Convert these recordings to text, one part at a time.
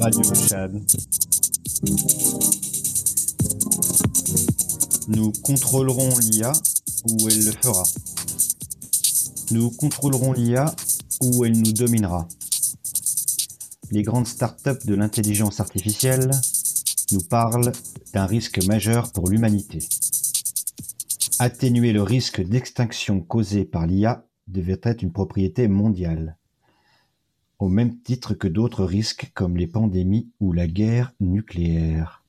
Radio Chad. Nous contrôlerons l'IA où elle le fera. Nous contrôlerons l'IA où elle nous dominera. Les grandes startups de l'intelligence artificielle nous parlent d'un risque majeur pour l'humanité. Atténuer le risque d'extinction causé par l'IA devait être une propriété mondiale au même titre que d'autres risques comme les pandémies ou la guerre nucléaire.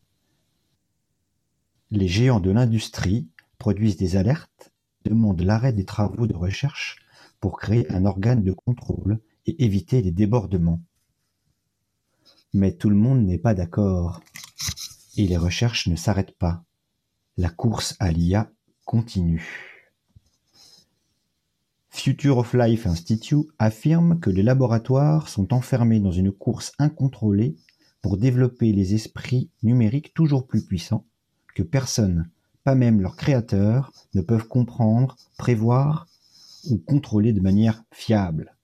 Les géants de l'industrie produisent des alertes, demandent l'arrêt des travaux de recherche pour créer un organe de contrôle et éviter les débordements. Mais tout le monde n'est pas d'accord. Et les recherches ne s'arrêtent pas. La course à l'IA continue. Future of Life Institute affirme que les laboratoires sont enfermés dans une course incontrôlée pour développer les esprits numériques toujours plus puissants que personne, pas même leurs créateurs, ne peuvent comprendre, prévoir ou contrôler de manière fiable.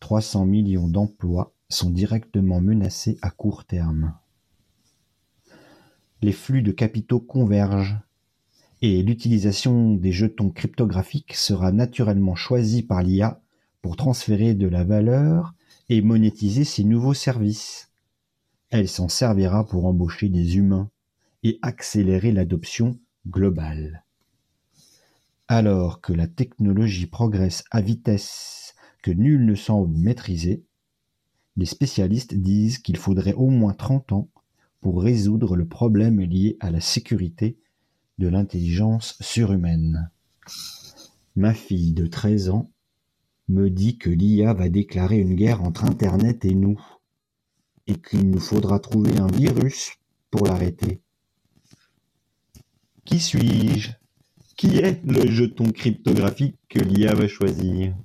300 millions d'emplois sont directement menacés à court terme. Les flux de capitaux convergent et l'utilisation des jetons cryptographiques sera naturellement choisie par l'IA pour transférer de la valeur et monétiser ses nouveaux services. Elle s'en servira pour embaucher des humains et accélérer l'adoption globale. Alors que la technologie progresse à vitesse que nul ne semble maîtriser, les spécialistes disent qu'il faudrait au moins 30 ans pour résoudre le problème lié à la sécurité de l'intelligence surhumaine. Ma fille de 13 ans me dit que l'IA va déclarer une guerre entre Internet et nous, et qu'il nous faudra trouver un virus pour l'arrêter. Qui suis-je? Qui est le jeton cryptographique que l'IA va choisir?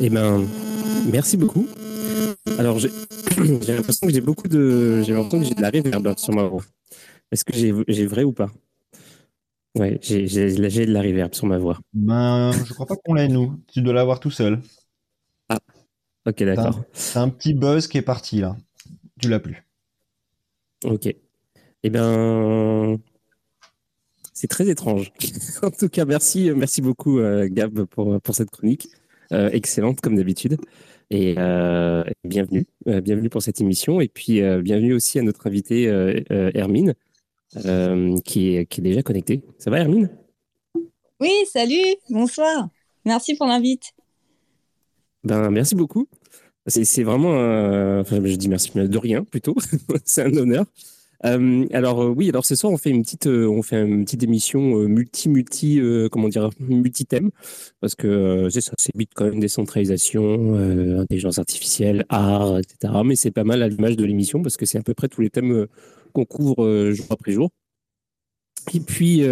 Eh ben, merci beaucoup. Alors, j'ai l'impression que j'ai beaucoup de, j'ai l'impression que j'ai de la reverb sur ma voix. Est-ce que j'ai vrai ou pas? Ouais, j'ai de la reverb sur ma voix. Ben, je crois pas qu'on l'ait nous. Tu dois l'avoir tout seul. Ah, ok, d'accord. C'est un, petit buzz qui est parti là. Tu l'as plus. Ok. Eh ben, c'est très étrange. en tout cas, merci, merci beaucoup, euh, Gab, pour, pour cette chronique. Euh, excellente comme d'habitude. Et euh, bienvenue, euh, bienvenue pour cette émission. Et puis bienvenue aussi à notre invité Hermine, qui, est, qui est déjà connectée. Ça va Hermine? Oui, salut, bonsoir. Merci pour l'invite. Ben, merci beaucoup. C'est vraiment, enfin, je dis merci de rien plutôt. c'est un honneur. Euh, alors euh, oui, alors ce soir on fait une petite, euh, on fait une petite émission multi multi, comment dire, multi thème parce que c'est ça, c'est Bitcoin, décentralisation, intelligence artificielle, art, etc. Mais c'est pas mal à l'image de l'émission parce que c'est à peu près tous les thèmes qu'on couvre jour après jour. Et puis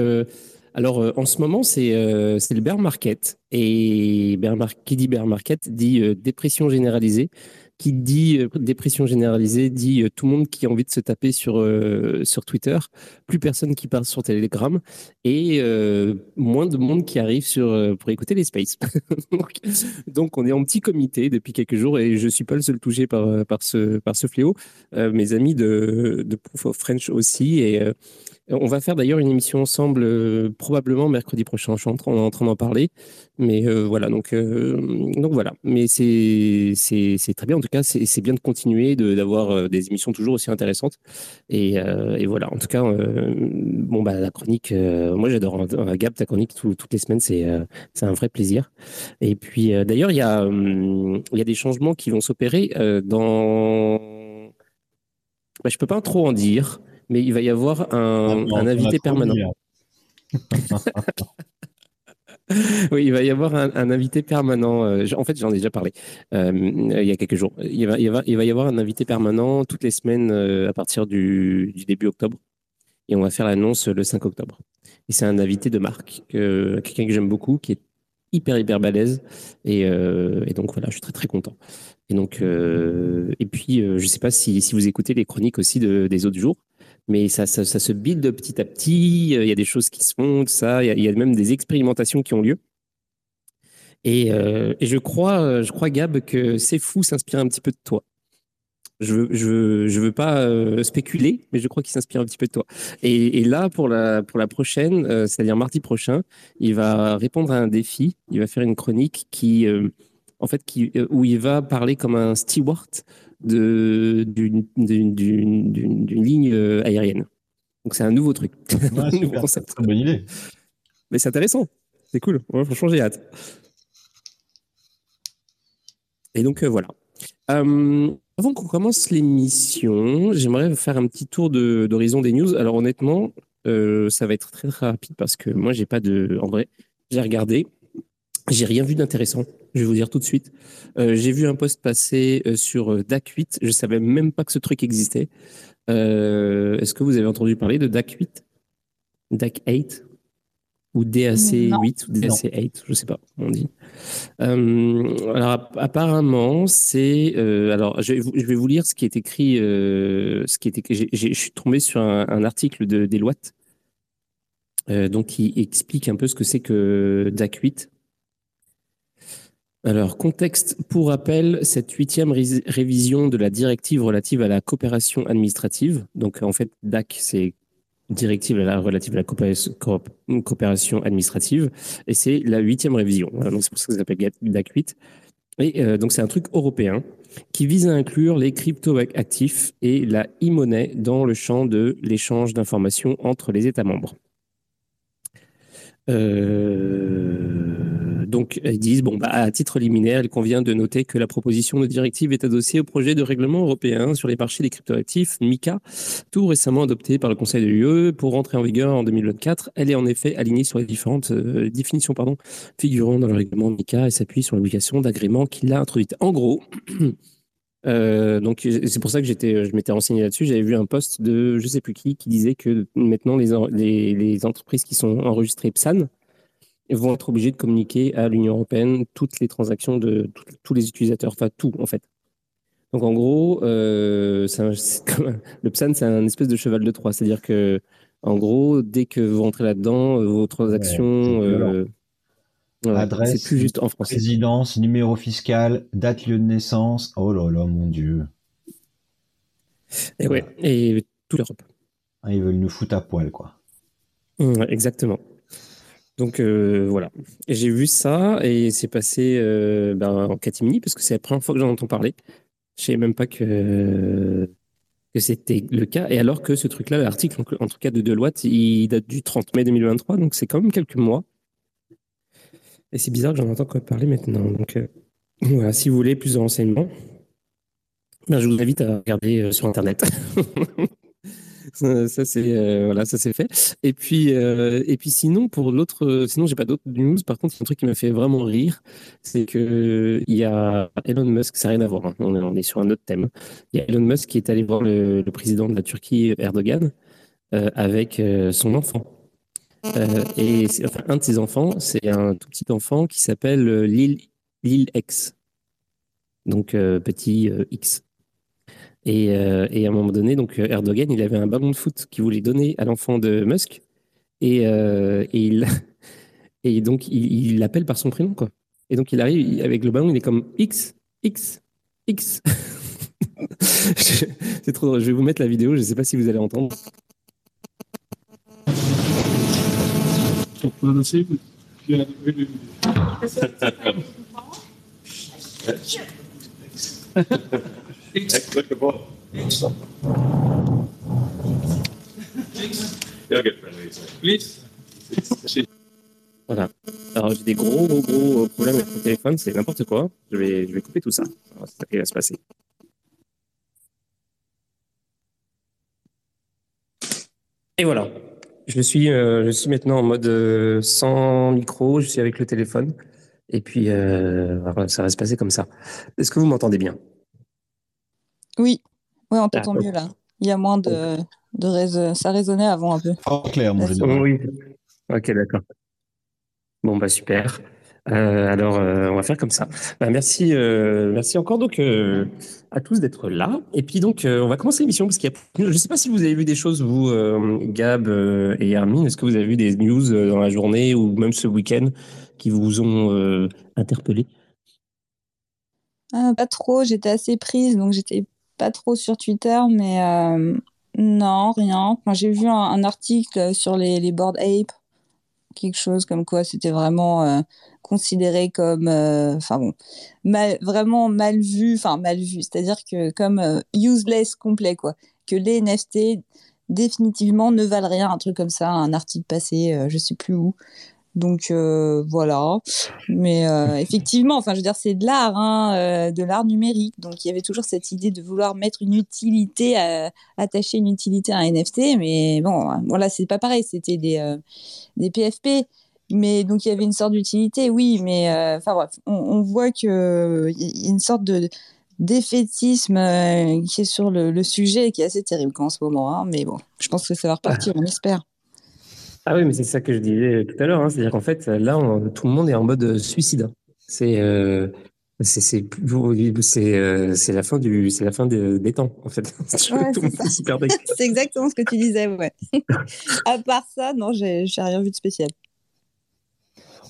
alors en ce moment c'est c'est le bear market et qui dit bear dit dépression généralisée qui dit euh, dépression généralisée, dit euh, tout le monde qui a envie de se taper sur, euh, sur Twitter, plus personne qui parle sur Telegram et moins de monde qui arrive sur, pour écouter les spaces. donc, on est en petit comité depuis quelques jours et je suis pas le seul touché par, par, ce, par ce fléau. mes amis de, de Proof of French aussi et On va faire d'ailleurs une émission ensemble euh, probablement mercredi prochain. Je suis en train d'en parler, mais euh, voilà. Donc euh, donc voilà. Mais c'est très bien. En tout cas, c'est bien de continuer d'avoir des émissions toujours aussi intéressantes. Et, et voilà. En tout cas, bon bah la chronique. moi, j'adore. Gab, ta chronique toutes les semaines, c'est un vrai plaisir. Et puis d'ailleurs, il y a il y a des changements qui vont s'opérer dans. Bah, je peux pas trop en dire mais il va y avoir un, invité permanent. oui, il va y avoir un, invité permanent. Euh, en fait, j'en ai déjà parlé euh, il y a quelques jours. Il va, y avoir un invité permanent toutes les semaines euh, à partir du, début octobre. Et on va faire l'annonce le 5 octobre. Et c'est un invité de marque, quelqu'un que j'aime beaucoup, qui est hyper, hyper balèze. Et, donc voilà, je suis très, très content. Et puis, je ne sais pas si, vous écoutez les chroniques aussi des autres jours mais ça, ça, se build petit à petit. Euh, il y a des choses qui se font, ça. Il y, a même des expérimentations qui ont lieu. Et, euh, je crois, euh, je crois, Gab, que c'est fou s'inspire un petit peu de toi. Je veux, je je veux pas spéculer, mais je crois qu'il s'inspire un petit peu de toi. Et, là, pour la, pour la prochaine, c'est-à-dire mardi prochain, il va répondre à un défi. Il va faire une chronique qui, en fait, qui, où il va parler comme un steward d'une ligne euh, aérienne. Donc c'est un nouveau truc. Ouais, super, Très bonne idée. Mais c'est intéressant. C'est cool. franchement, j'ai hâte. Et donc euh, voilà. Euh, avant qu'on commence l'émission, j'aimerais faire un petit tour d'horizon des news. Alors honnêtement, ça va être très, très rapide parce que moi, j'ai pas de. En vrai, j'ai regardé, j'ai rien vu d'intéressant. Je vais vous dire tout de suite. Euh, j'ai vu un post passer euh, sur euh, DAC 8. Je savais même pas que ce truc existait. Est-ce que vous avez entendu parler de DAC 8 DAC 8 ou DAC 8 ou DAC 8, je sais pas comment on dit. alors apparemment c'est alors je vais, vous, lire ce qui est écrit ce qui est je suis tombé sur un, article de Deloitte donc qui explique un peu ce que c'est que DAC 8 alors, contexte pour rappel, cette huitième révision de la directive relative à la coopération administrative, donc en fait, DAC, c'est directive relative à la coopération administrative, et c'est la huitième révision. donc c'est pour ça que ça s'appelle DAC 8. Et euh, donc c'est un truc européen qui vise à inclure les crypto-actifs et la e-monnaie dans le champ de l'échange d'informations entre les États membres. Euh, donc, ils disent, bon, bah, à titre liminaire, il convient de noter que la proposition de directive est adossée au projet de règlement européen sur les marchés des cryptoactifs, MICA, tout récemment adopté par le Conseil de l'UE pour rentrer en vigueur en 2024. Elle est en effet alignée sur les différentes euh, définitions pardon, figurant dans le règlement MICA et s'appuie sur l'obligation d'agrément qui l'a introduite. En gros, Euh, donc c'est pour ça que j'étais, je m'étais renseigné là-dessus. J'avais vu un post de je sais plus qui qui disait que maintenant les, les entreprises qui sont enregistrées PSAN vont être obligées de communiquer à l'Union européenne toutes les transactions de tous les utilisateurs, enfin tout en fait. Donc en gros, euh, le PSAN c'est un espèce de cheval de Troie, c'est-à-dire que en gros dès que vous rentrez là-dedans, vos transactions Adresse, c'est plus juste en français. Résidence, numéro fiscal, date lieu de naissance. Oh là là, mon Dieu. Et ouais, et toute l'Europe. Ah, ils veulent nous foutre à poil, quoi. exactement. Donc euh, voilà. J'ai vu ça et c'est passé euh, ben, en catimini parce que c'est la première fois que j'en entends parler. Je savais même pas que, c'était le cas. Et alors que ce truc-là, l'article en, tout cas de Deloitte, il date du 30 mai 2023, donc c'est quand même quelques mois. Et c'est bizarre que j'en entends parler maintenant. Donc euh, voilà, si vous voulez plus de renseignements, ben, je vous invite à regarder sur Internet. ça, c'est euh, voilà, ça c'est fait. Et puis et puis sinon pour l'autre, sinon j'ai pas d'autres news. Par contre, un truc qui m'a fait vraiment rire, c'est que il y a Elon Musk, ça n'a rien à voir. Hein. On, est, sur un autre thème. Il y a Elon Musk qui est allé voir le, président de la Turquie, Erdogan, avec son enfant. Euh, et un de ses enfants, c'est un tout petit enfant qui s'appelle euh, Lil, Lil X. Donc euh, petit X. Et, et, à un moment donné, donc Erdogan, il avait un ballon de foot qu'il voulait donner à l'enfant de Musk. Et, et, il, et donc, il l'appelle par son prénom. Quoi. Et donc, il arrive avec le ballon, il est comme X, X, X. C'est trop drôle. Je vais vous mettre la vidéo, je ne sais pas si vous allez entendre. Voilà. Alors j'ai des gros, gros, gros problèmes avec mon téléphone, c'est n'importe quoi. Je vais, je vais couper tout ça. C'est ça qui va se passer. Et voilà. Je suis, euh, je suis maintenant en mode euh, sans micro, je suis avec le téléphone. Et puis, euh, ça va se passer comme ça. Est-ce que vous m'entendez bien? Oui, oui, on t'entend mieux là. Il y a moins de, de ça résonnait avant un peu. Pas clair, mon général. Oui. Ok, d'accord. Bon, bah super. Euh, alors, euh, on va faire comme ça. Bah, merci, euh, merci encore donc euh, à tous d'être là. Et puis donc, euh, on va commencer l'émission parce qu'il y a. Je ne sais pas si vous avez vu des choses, vous, euh, Gab euh, et Hermine. Est-ce que vous avez vu des news euh, dans la journée ou même ce week-end qui vous ont euh, interpellé? Ah, pas trop, j'étais assez prise, donc j'étais pas trop sur Twitter, mais euh, non, rien. Enfin, j'ai vu un, article sur les, les board ape, quelque chose comme quoi c'était vraiment euh, considéré comme, euh, enfin bon, mal, vraiment mal vu, enfin mal vu, c'est-à-dire que comme euh, useless complet, quoi. Que les NFT définitivement ne valent rien, un truc comme ça, un article passé, euh, je sais plus où. Donc euh, voilà, mais euh, effectivement, enfin je veux dire c'est de l'art, hein, euh, de l'art numérique. Donc il y avait toujours cette idée de vouloir mettre une utilité, à, attacher une utilité à un NFT, mais bon, voilà c'est pas pareil, c'était des des PFP, mais donc il y avait une sorte d'utilité, oui, mais enfin bref, on, on voit que y a une sorte de défaitisme qui est sur le, le sujet et qui est assez terrible en ce moment, hein, mais bon, je pense que ça va repartir, on espère. Ah oui, mais c'est ça que je disais tout à l'heure. hein. C'est-à-dire qu'en fait, là, on- tout le monde est en mode suicide. C'est euh, c'est c'est c'est euh, c'est la fin du c'est la fin des, des temps en fait. Ouais, tout le c'est monde est super dingue. C'est exactement ce que tu disais, ouais. à part ça, non, j'ai j'ai rien vu de spécial.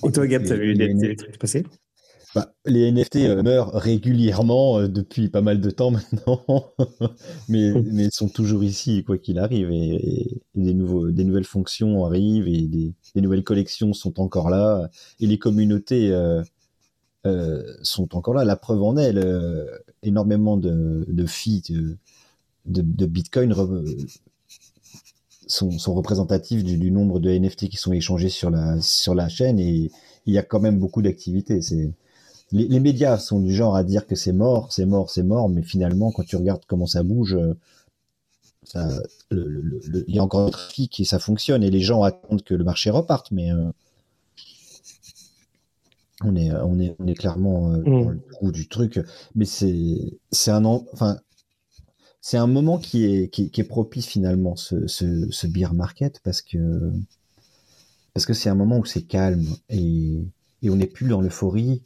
Et toi, Gab, t'as vu des, des trucs passer Bah, les NFT euh, meurent régulièrement euh, depuis pas mal de temps maintenant, mais, mais sont toujours ici quoi qu'il arrive. Et, et des, nouveaux, des nouvelles fonctions arrivent et des, des nouvelles collections sont encore là. Et les communautés euh, euh, sont encore là. La preuve en est, le- énormément de, de filles de, de, de Bitcoin re- sont, sont représentatifs du, du nombre de NFT qui sont échangés sur la, sur la chaîne. Et il y a quand même beaucoup d'activités. C'est les, les médias sont du genre à dire que c'est mort, c'est mort, c'est mort, mais finalement, quand tu regardes comment ça bouge, euh, ça, le- le- le- il y a encore du trafic et ça fonctionne, et les gens attendent que le marché reparte, mais euh, on est, on est, on est clairement euh, dans le trou du truc. Mais c'est, un, en- enfin, c'est un moment qui est, qui, qui est propice finalement ce, ce, ce beer market parce que parce que c'est un moment où c'est calme et, et on n'est plus dans l'euphorie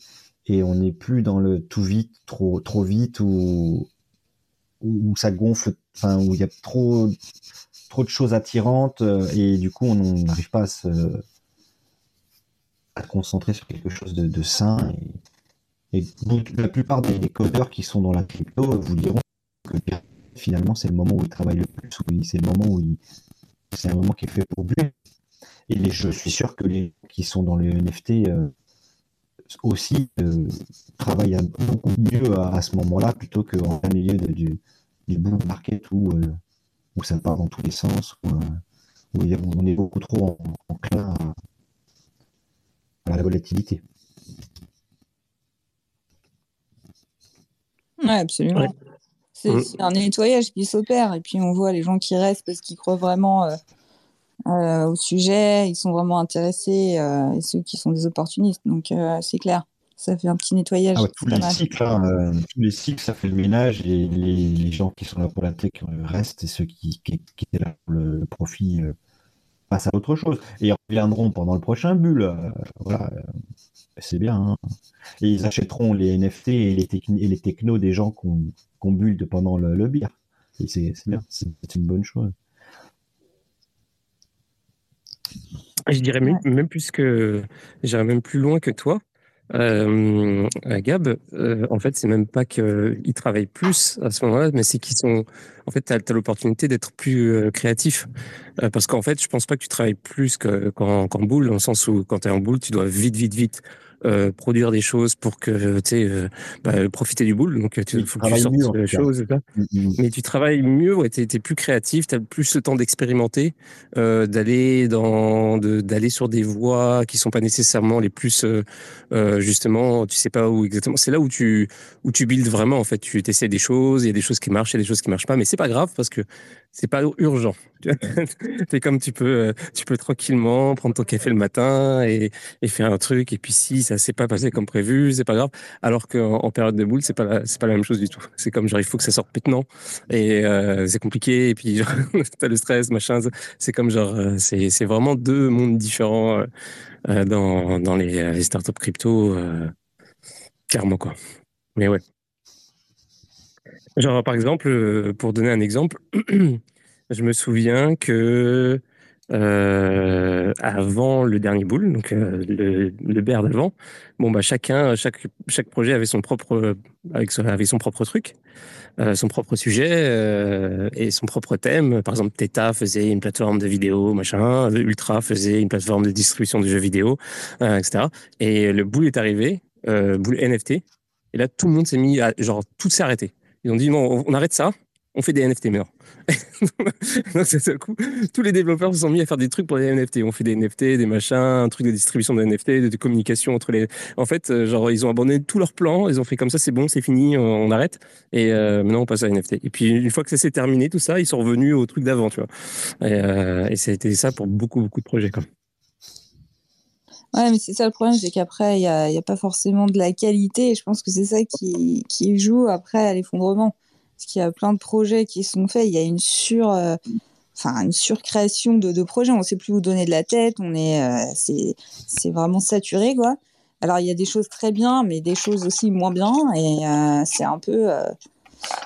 et on n'est plus dans le tout vite, trop trop vite ou où, ça gonfle, enfin où il y a trop trop de choses attirantes euh, et du coup on n'arrive pas à se à concentrer sur quelque chose de, de sain et, la plupart des, codeurs qui sont dans la crypto vous diront que finalement c'est le moment où ils travaillent le plus, où c'est le moment où ils- c'est un moment qui est fait pour bulle. Et je suis sûr que les qui sont dans les NFT euh, aussi euh, travaillent beaucoup mieux à, à ce moment-là plutôt qu'en plein milieu de- du, du bull market où, euh, où ça part dans tous les sens, où, euh, où on est beaucoup trop en- enclin à, à la volatilité. Ouais, absolument. Ouais. C'est un nettoyage qui s'opère et puis on voit les gens qui restent parce qu'ils croient vraiment euh, au sujet, ils sont vraiment intéressés euh, et ceux qui sont des opportunistes. Donc euh, c'est clair, ça fait un petit nettoyage. Ah ouais, tous c'est pas les mal. cycles, hein, euh, tous les cycles, ça fait le ménage et les, les gens qui sont là pour la tech euh, restent et ceux qui, qui, qui étaient là pour le, profit euh, passent à autre chose et ils reviendront pendant le prochain bulle. euh, voilà, euh, c'est bien. hein. Et ils achèteront les NFT et les, techni- et les technos des gens qu'on bulle pendant le, le beer. Et c'est bien, c'est une bonne chose. Je dirais même, même plus que j'irais même plus loin que toi. euh, Gab, euh, en fait, c'est même pas qu'ils travaillent plus à ce moment-là, mais c'est qu'ils sont. En fait, tu as, l'opportunité d'être plus euh, créatif. Parce qu'en fait, je pense pas que tu travailles plus qu'en boule, dans le sens où quand tu es en boule, tu dois vite, vite, vite euh, produire des choses pour que tu sais euh, bah, profiter du boule donc il faut que tu sortes choses mm, mm. mais tu travailles mieux ouais, tu es, plus créatif tu as plus le temps d'expérimenter euh, d'aller dans d'aller sur des voies qui sont pas nécessairement les plus euh, justement tu sais pas où exactement. C'est là où tu où tu builds vraiment en fait. Tu essaies des choses il y a des choses qui marchent il y a des choses qui marchent pas mais c'est pas grave parce que c'est pas urgent. c'est comme tu peux, tu peux tranquillement prendre ton café le matin et, et faire un truc. Et puis si ça s'est pas passé comme prévu, c'est pas grave. Alors qu'en en période de boule, c'est pas c'est pas la même chose du tout. C'est comme genre il faut que ça sorte maintenant et euh, c'est compliqué. Et puis t'as le stress, machin. C'est comme genre euh, c'est c'est vraiment deux mondes différents euh, dans dans les, startups crypto, clairement quoi. Mais ouais. Genre, par exemple, euh, pour donner un exemple, je me souviens que euh, avant le dernier boule, donc euh, le, le d'avant, bon bah chacun, chaque chaque projet avait son propre avec son, avait son propre truc, son propre sujet et son propre thème. Par exemple, Theta faisait une plateforme de vidéo, machin, Ultra faisait une plateforme de distribution de jeux vidéo, etc. Et le boule est arrivé, boule NFT, et là tout le monde s'est mis à genre tout s'est arrêté. Ils ont dit, bon, on arrête ça, on fait des NFT maintenant. Donc, c'est coup, tous les développeurs se sont mis à faire des trucs pour les NFT. On fait des NFT, des machins, un truc de distribution de NFT, de, communication entre les. En fait, euh, genre, ils ont abandonné tous leurs plans. Ils ont fait comme ça, c'est bon, c'est fini, on, arrête. Et euh, maintenant, on passe à NFT. Et puis, une fois que ça s'est terminé, tout ça, ils sont revenus au truc d'avant, tu vois. Et, euh, ça a été ça pour beaucoup, beaucoup de projets, quoi. Ouais, mais c'est ça le problème, c'est qu'après, il n'y a, a, pas forcément de la qualité. Et je pense que c'est ça qui, joue après à l'effondrement. Parce qu'il y a plein de projets qui sont faits. Il y a une sur, euh, enfin, une surcréation de, projets. On ne sait plus où donner de la tête. On est, euh, c'est, vraiment saturé, quoi. Alors, il y a des choses très bien, mais des choses aussi moins bien. Et euh, c'est un peu. Enfin,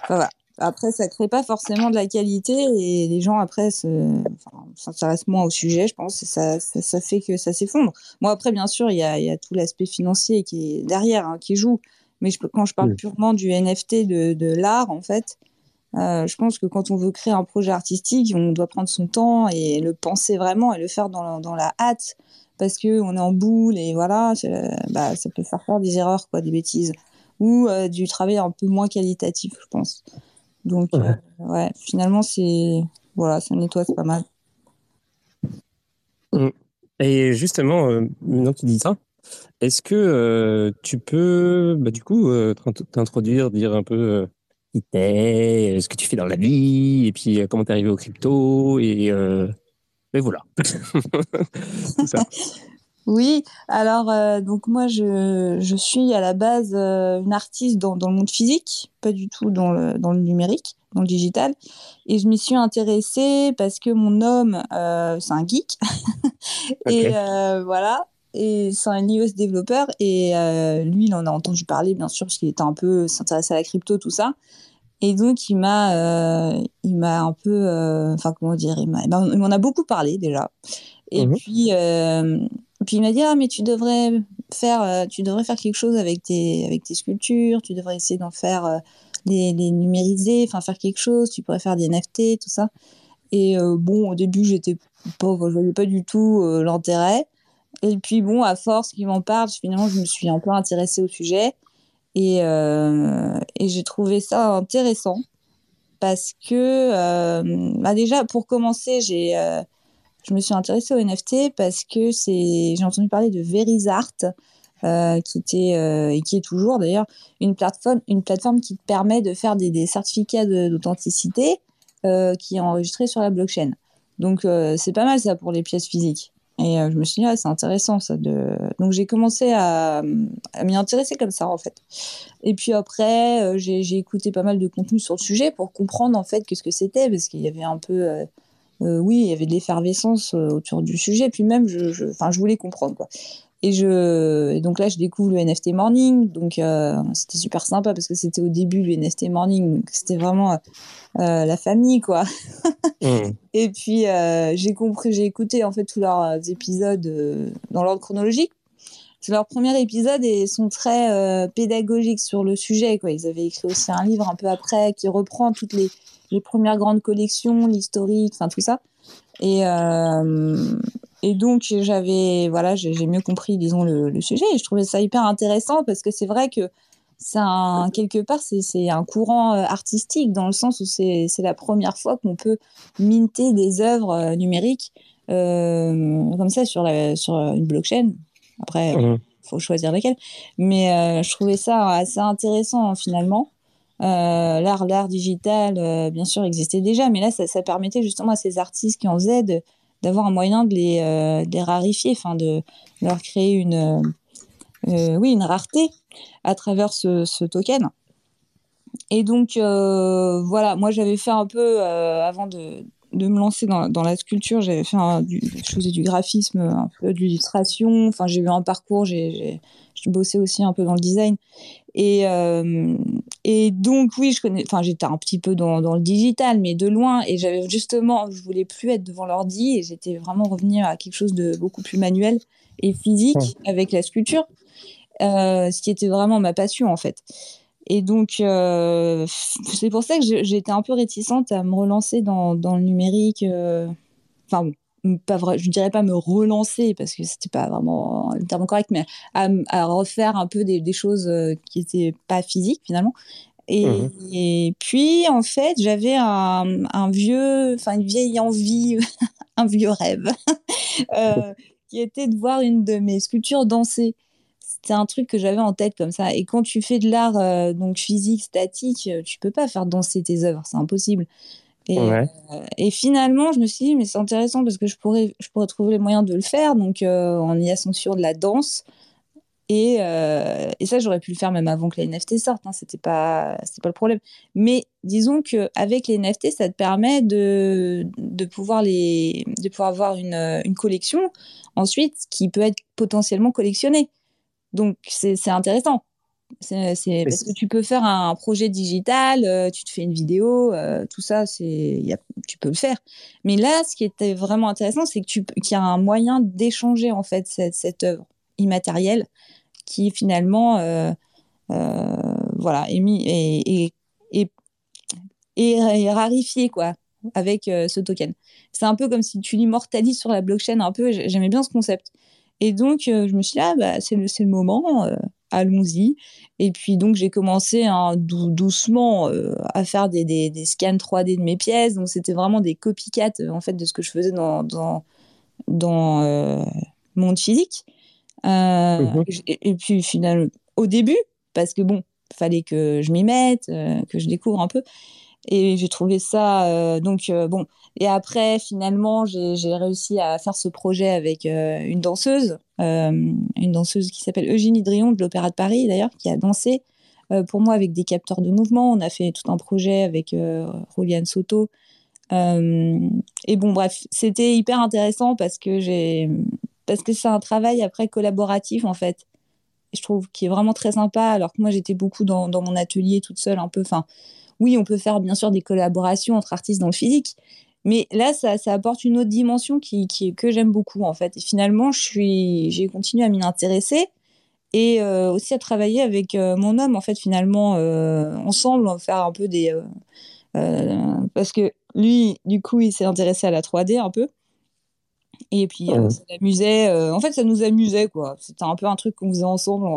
voilà. Après, ça crée pas forcément de la qualité et les gens après s'intéressent moins au sujet, je pense, et ça, ça, fait que ça s'effondre. Moi, après, bien sûr, il y a, y a, tout l'aspect financier qui est derrière, hein, qui joue. Mais je, quand je parle purement du NFT, de, de l'art, en fait, euh, je pense que quand on veut créer un projet artistique, on doit prendre son temps et le penser vraiment et le faire dans la, dans la hâte parce que on est en boule et voilà, bah, ça peut faire faire des erreurs, quoi, des bêtises ou euh, du travail un peu moins qualitatif, je pense. Donc, ouais, euh, finalement, c'est voilà, ça nettoie, c'est pas mal. Mmh. Et justement, euh, maintenant que tu dis ça, est-ce que euh, tu peux, bah, du coup, t'introduire, dire un peu qui t'es, ce que tu fais dans la vie, et puis comment t'es arrivé au crypto, et, et voilà. ça. Oui, alors euh, donc moi je, je, suis à la base euh, une artiste dans, dans, le monde physique, pas du tout dans le, dans le numérique, dans le digital. Et je m'y suis intéressée parce que mon homme, euh, c'est un geek. et voilà, et c'est un iOS développeur. Et lui, il en a entendu parler, bien sûr, parce qu'il était un peu s'intéressait à la crypto, tout ça. Et donc il m'a, il m'a un peu, enfin comment dire, il m'en a beaucoup parlé déjà. Et mmh puis puis il m'a dit ah mais tu devrais faire euh, tu devrais faire quelque chose avec tes avec tes sculptures, tu devrais essayer d'en faire euh, les, numériser, enfin faire quelque chose, tu pourrais faire des NFT tout ça. Et euh, bon au début j'étais pas je voyais pas du tout l'intérêt. Et puis bon à force qu'il m'en parle, finalement je me suis un peu intéressée au sujet et et j'ai trouvé ça intéressant parce que bah déjà pour commencer j'ai je me suis intéressée au NFT parce que c'est, j'ai entendu parler de Verisart, euh, qui était euh, et qui est toujours d'ailleurs une plateforme, une plateforme qui permet de faire des, des certificats d'authenticité euh, qui est enregistré sur la blockchain. Donc euh, c'est pas mal ça pour les pièces physiques. Et je me suis dit ah, c'est intéressant ça de. Donc j'ai commencé à, m'y intéresser comme ça en fait. Et puis après j'ai écouté pas mal de contenu sur le sujet pour comprendre en fait qu'est-ce que c'était parce qu'il y avait un peu euh, oui, il y avait de l'effervescence euh, autour du sujet. Puis même, je, je, je voulais comprendre quoi. Et je, donc là, je découvre le NFT Morning. Donc, euh, c'était super sympa parce que c'était au début le NFT Morning. Donc, c'était vraiment euh, la famille, quoi. Mmh. Et puis, j'ai compris, j'ai écouté en fait tous leurs épisodes dans l'ordre chronologique. C'est leur premier épisode et ils sont très euh, pédagogiques sur le sujet. Ils avaient écrit aussi un livre un peu après qui reprend toutes les, les premières grandes collections, l'historique, tout ça. Et, euh, et donc j'avais voilà, j'ai mieux compris disons le, sujet et je trouvais ça hyper intéressant parce que c'est vrai que c'est quelque part c'est un courant euh, artistique dans le sens où c'est la première fois qu'on peut minter des œuvres numériques comme ça sur la sur une blockchain. Après, il mmh. faut choisir lesquelles. Mais euh, je trouvais ça assez intéressant finalement. Euh, l'art l'art digital euh, bien sûr existait déjà mais là ça, ça, permettait justement à ces artistes qui en faisaient d'avoir un moyen de les, euh, de les rarifier enfin de, de, leur créer une oui une rareté à travers ce, ce token et donc voilà moi j'avais fait un peu avant de de me lancer dans, dans la sculpture. J'avais fait un, du, je faisais du graphisme, un peu de l'illustration. Enfin, j'ai eu un parcours. J'ai bossé aussi un peu dans le design. Et, euh, et donc, oui, je connais. Enfin, j'étais un petit peu dans, dans, le digital, mais de loin. Et j'avais justement, je voulais plus être devant l'ordi. Et j'étais vraiment revenir à quelque chose de beaucoup plus manuel et physique ouais. avec la sculpture. Euh, ce qui était vraiment ma passion, en fait. Et donc, euh, c'est pour ça que j'étais un peu réticente à me relancer dans, dans le numérique. Euh... Enfin, bon, pas vrai, je dirais pas me relancer parce que c'était pas vraiment le terme correct, mais à, à refaire un peu des, des, choses euh, qui étaient pas physiques finalement. Et, mmh. et puis, en fait, j'avais un, un, vieux, enfin, une vieille envie, un vieux rêve, euh, qui était de voir une de mes sculptures danser c'était un truc que j'avais en tête comme ça. Et quand tu fais de l'art euh, donc physique, statique, euh, tu peux pas faire danser tes œuvres, c'est impossible. Et, ouais. euh, et, finalement, je me suis dit, mais c'est intéressant parce que je pourrais, je pourrais trouver les moyens de le faire, donc euh, en y associant de la danse. Et, et ça, j'aurais pu le faire même avant que les NFT sortent, hein, c'était pas, pas le problème. Mais disons que avec les NFT, ça te permet de, de pouvoir les, de pouvoir avoir une, une collection ensuite qui peut être potentiellement collectionnée. Donc, c'est intéressant. C'est parce que tu peux faire un projet digital, euh, tu te fais une vidéo, euh, tout ça, c'est tu peux le faire. Mais là, ce qui était vraiment intéressant, c'est que tu qu'il y a un moyen d'échanger en fait cette, cette œuvre immatérielle qui finalement euh, voilà est mis et et, et, et rarifié quoi avec ce token. C'est un peu comme si tu l'immortalises sur la blockchain un peu. J'aimais bien ce concept. Et donc, euh, je me suis dit, ah, bah, c'est le, le moment, euh, allons-y. Et puis, donc, j'ai commencé hein, dou doucement euh, à faire des, des, des, scans 3D de mes pièces. Donc, c'était vraiment des copycats, en fait, de ce que je faisais dans, dans, dans euh, monde physique. Mmh. Et, et, puis, finalement, au début, parce que bon, fallait que je m'y mette, que je découvre un peu. Et j'ai trouvé ça, donc, bon, et après, finalement, j'ai réussi à faire ce projet avec euh, une danseuse, euh, une danseuse qui s'appelle Eugénie Drion de l'Opéra de Paris, d'ailleurs, qui a dansé euh, pour moi avec des capteurs de mouvement. On a fait tout un projet avec Roliane Soto. Et bon, bref, c'était hyper intéressant parce que j'ai, parce que c'est un travail après collaboratif en fait. Je trouve qui est vraiment très sympa. Alors que moi, j'étais beaucoup dans, dans mon atelier toute seule, un peu. Enfin, oui, on peut faire bien sûr des collaborations entre artistes dans le physique, mais là, ça, ça apporte une autre dimension qui, qui que j'aime beaucoup, en fait. Et finalement, j'ai continué à m'y intéresser et euh, aussi à travailler avec euh, mon homme, en fait, finalement, euh, ensemble, on va faire un peu des... Parce que lui, du coup, il s'est intéressé à la 3D un peu. Et puis, ça l'amusait. en fait, ça nous amusait, quoi. C'était un peu un truc qu'on faisait ensemble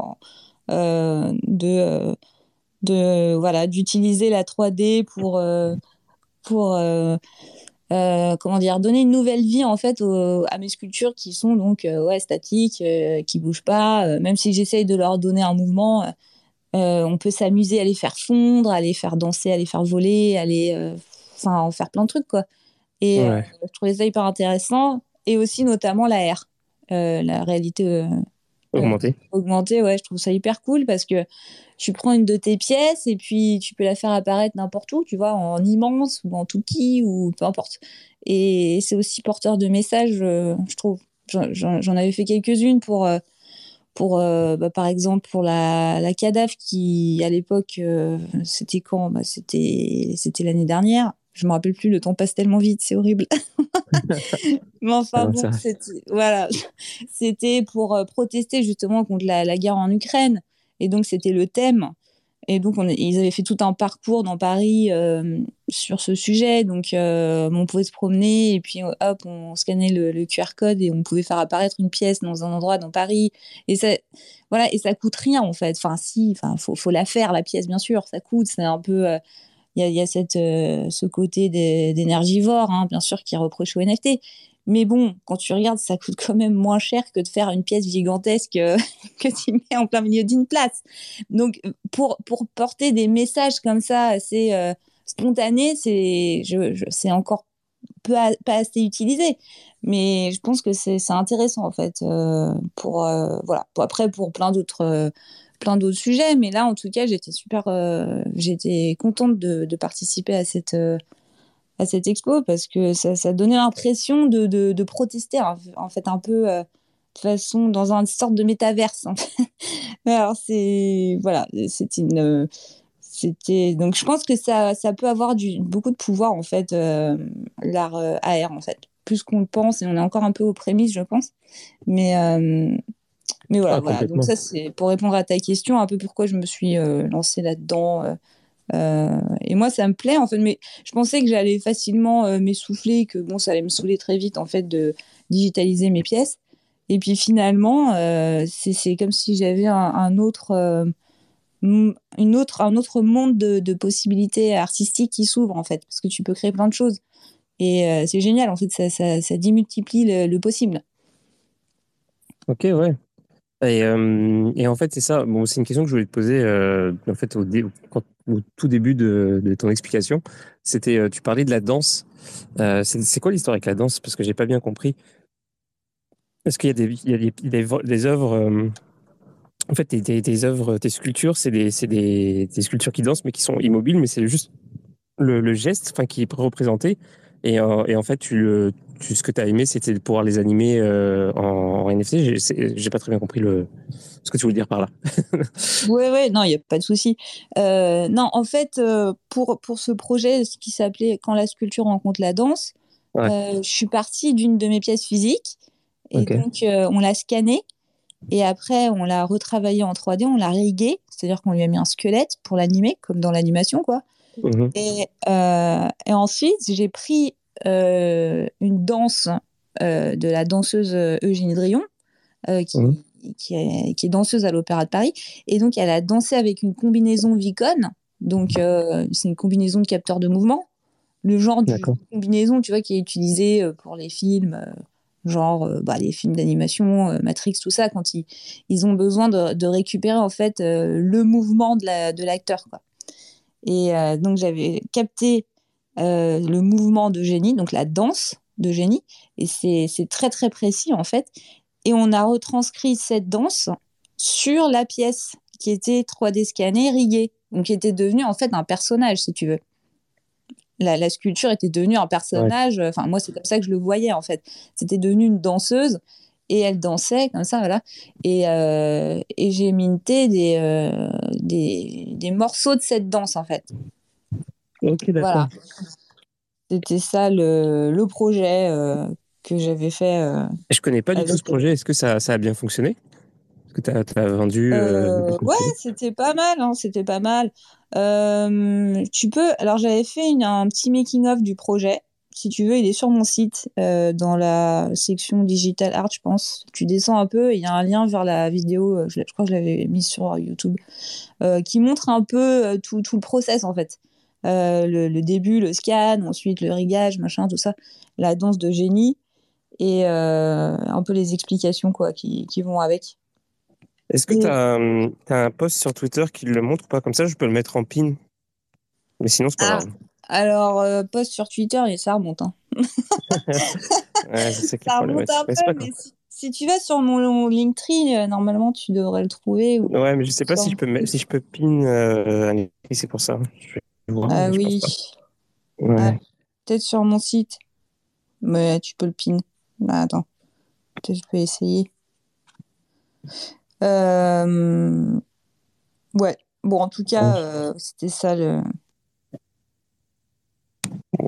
de, de, voilà, d'utiliser la 3D pour... pour euh, comment dire, donner une nouvelle vie en fait aux, à mes sculptures qui sont donc euh, ouais statiques, euh, qui bougent pas. Euh, même si j'essaye de leur donner un mouvement, on peut s'amuser à les faire fondre, à les faire danser, à les faire voler, à les, enfin, en faire plein de trucs quoi. Et ouais. je trouvais ça hyper intéressant et aussi notamment la R, la réalité augmentée. augmentée, ouais, je trouve ça hyper cool parce que tu prends une de tes pièces et puis tu peux la faire apparaître n'importe où, tu vois, en immense ou en tout petit ou peu importe. Et c'est aussi porteur de messages, euh, je trouve. J'en avais fait quelques-unes pour, euh, pour euh, bah, par exemple, pour la, la cadavre qui, à l'époque, euh, c'était quand? Bah, C'était l'année dernière. je me rappelle plus, le temps passe tellement vite, c'est horrible. Mais enfin bon, voilà, c'était pour protester justement contre la, la, guerre en Ukraine. Et donc c'était le thème. Et donc, on, ils avaient fait tout un parcours dans Paris euh, sur ce sujet. Donc, euh, on pouvait se promener et puis hop, on scannait le, QR code et on pouvait faire apparaître une pièce dans un endroit dans Paris. Et ça, voilà, et ça coûte rien en fait. Enfin, si, enfin, faut, faut la faire la pièce, bien sûr, ça coûte. C'est un peu, euh, il y, a, y a cette, ce côté d'énergivore, hein, bien sûr, qui reproche au NFT. Mais bon, quand tu regardes, ça coûte quand même moins cher que de faire une pièce gigantesque euh, que tu mets en plein milieu d'une place. Donc, pour, pour porter des messages comme ça assez euh, spontanés, c'est c'est encore pas assez utilisé. Mais je pense que c'est intéressant, en fait, euh, pour, voilà. après, pour plein d'autres plein sujets. Mais là, en tout cas, j'étais super... j'étais contente de, participer à cette à cette expo parce que ça, ça donnait l'impression de, de, de, protester en fait un peu euh, de façon dans une sorte de métaverse en fait. alors c'est voilà c'est une c'était donc je pense que ça, ça peut avoir du, beaucoup de pouvoir en fait euh, l'art euh, AR en fait plus qu'on le pense et on est encore un peu aux prémices je pense mais mais voilà, ah, voilà. donc ça c'est pour répondre à ta question un peu pourquoi je me suis lancée là-dedans euh, et moi, ça me plaît en fait, mais je pensais que j'allais facilement euh, m'essouffler, que bon, ça allait me saouler très vite en fait de digitaliser mes pièces. Et puis finalement, euh, c'est comme si j'avais un, autre, une autre, un autre monde de, possibilités artistiques qui s'ouvre en fait, parce que tu peux créer plein de choses. Et c'est génial en fait, ça, ça, ça démultiplie le, le, possible. Ok, ouais. Et, et en fait, c'est ça. Bon, c'est une question que je voulais te poser en fait au, quand au tout début de, ton explication, c'était, euh, tu parlais de la danse. Euh, c'est quoi l'histoire avec la danse? Parce que j'ai pas bien compris. Est-ce qu'il y a des, des, des, des œuvres euh, En fait, tes, tes, œuvres, tes sculptures, c'est des, des, des, sculptures qui dansent, mais qui sont immobiles, mais c'est juste le, le geste qui est représenté. Et, et en fait, tu, tu, ce que tu as aimé, c'était de pouvoir les animer en, en, NFT. J'ai pas très bien compris le, ce que tu voulais dire par là. oui, oui, non, il n'y a pas de souci. Euh, non, en fait, euh, pour, pour ce projet, ce qui s'appelait Quand la sculpture rencontre la danse, euh, je suis partie d'une de mes pièces physiques. Et donc, on l'a scannée. Et après, on l'a retravaillé en 3D, on l'a rigué, c'est-à-dire qu'on lui a mis un squelette pour l'animer, comme dans l'animation, quoi. Mhm. Et, et, ensuite, j'ai pris une danse de la danseuse Eugénie Drion, qui, mhm qui est, qui est danseuse à l'Opéra de Paris. Et donc, elle a dansé avec une combinaison Vicon. Donc, euh, c'est une combinaison de capteurs de mouvement. Le genre de combinaison, tu vois, qui est utilisé euh, pour les films, euh, genre bah, les films d'animation, Matrix, tout ça, quand ils, ils ont besoin de, de récupérer en fait le mouvement de l'acteur. La, de et donc, j'avais capté le mouvement de génie, donc la danse de génie. Et c'est très, très précis en fait. Et on a retranscrit cette danse sur la pièce qui était 3D scannée, riguée, donc qui était devenue en fait un personnage, si tu veux. La, sculpture était devenue un personnage. Enfin, moi, c'est comme ça que je le voyais en fait. C'était devenu une danseuse et elle dansait comme ça, voilà. Et, euh, et j'ai minté des, euh, des, des, morceaux de cette danse en fait. Ok, d'accord. Voilà. C'était ça le, le projet euh, que j'avais fait. Euh, je connais pas du tout ce projet. Est-ce que ça, ça, a bien fonctionné? Est-ce que tu as, vendu euh, euh, Ouais, c'était pas mal. Hein, c'était pas mal. tu peux. Alors, j'avais fait un petit making-of du projet. Si tu veux, il est sur mon site, dans la section digital art, je pense. Tu descends un peu, il y a un lien vers la vidéo, je, crois que je l'avais mise sur YouTube, qui montre un peu tout, tout le process, en fait. le, le, début, le scan, ensuite le rigage, machin, tout ça, la danse de génie et euh, un peu les explications quoi, qui, qui vont avec. Est-ce que tu as, as, un post sur Twitter qui le montre ou pas? Comme ça, je peux le mettre en pin. Mais sinon, c'est pas ah, grave. Alors, euh, post sur Twitter, et ça remonte. Hein. ouais, ça remonte un peu, mais si, tu vas sur mon Linktree, euh, normalement, tu devrais le trouver. Ouais, mais je sais pas si je peux, si je peux pin euh, c'est pour ça. ah oui. Ouais. Ah, peut-être sur mon site, mais tu peux le pin. Bah, attends. Peut-être je peux essayer. Ouais. Bon, en tout cas, c'était ça le.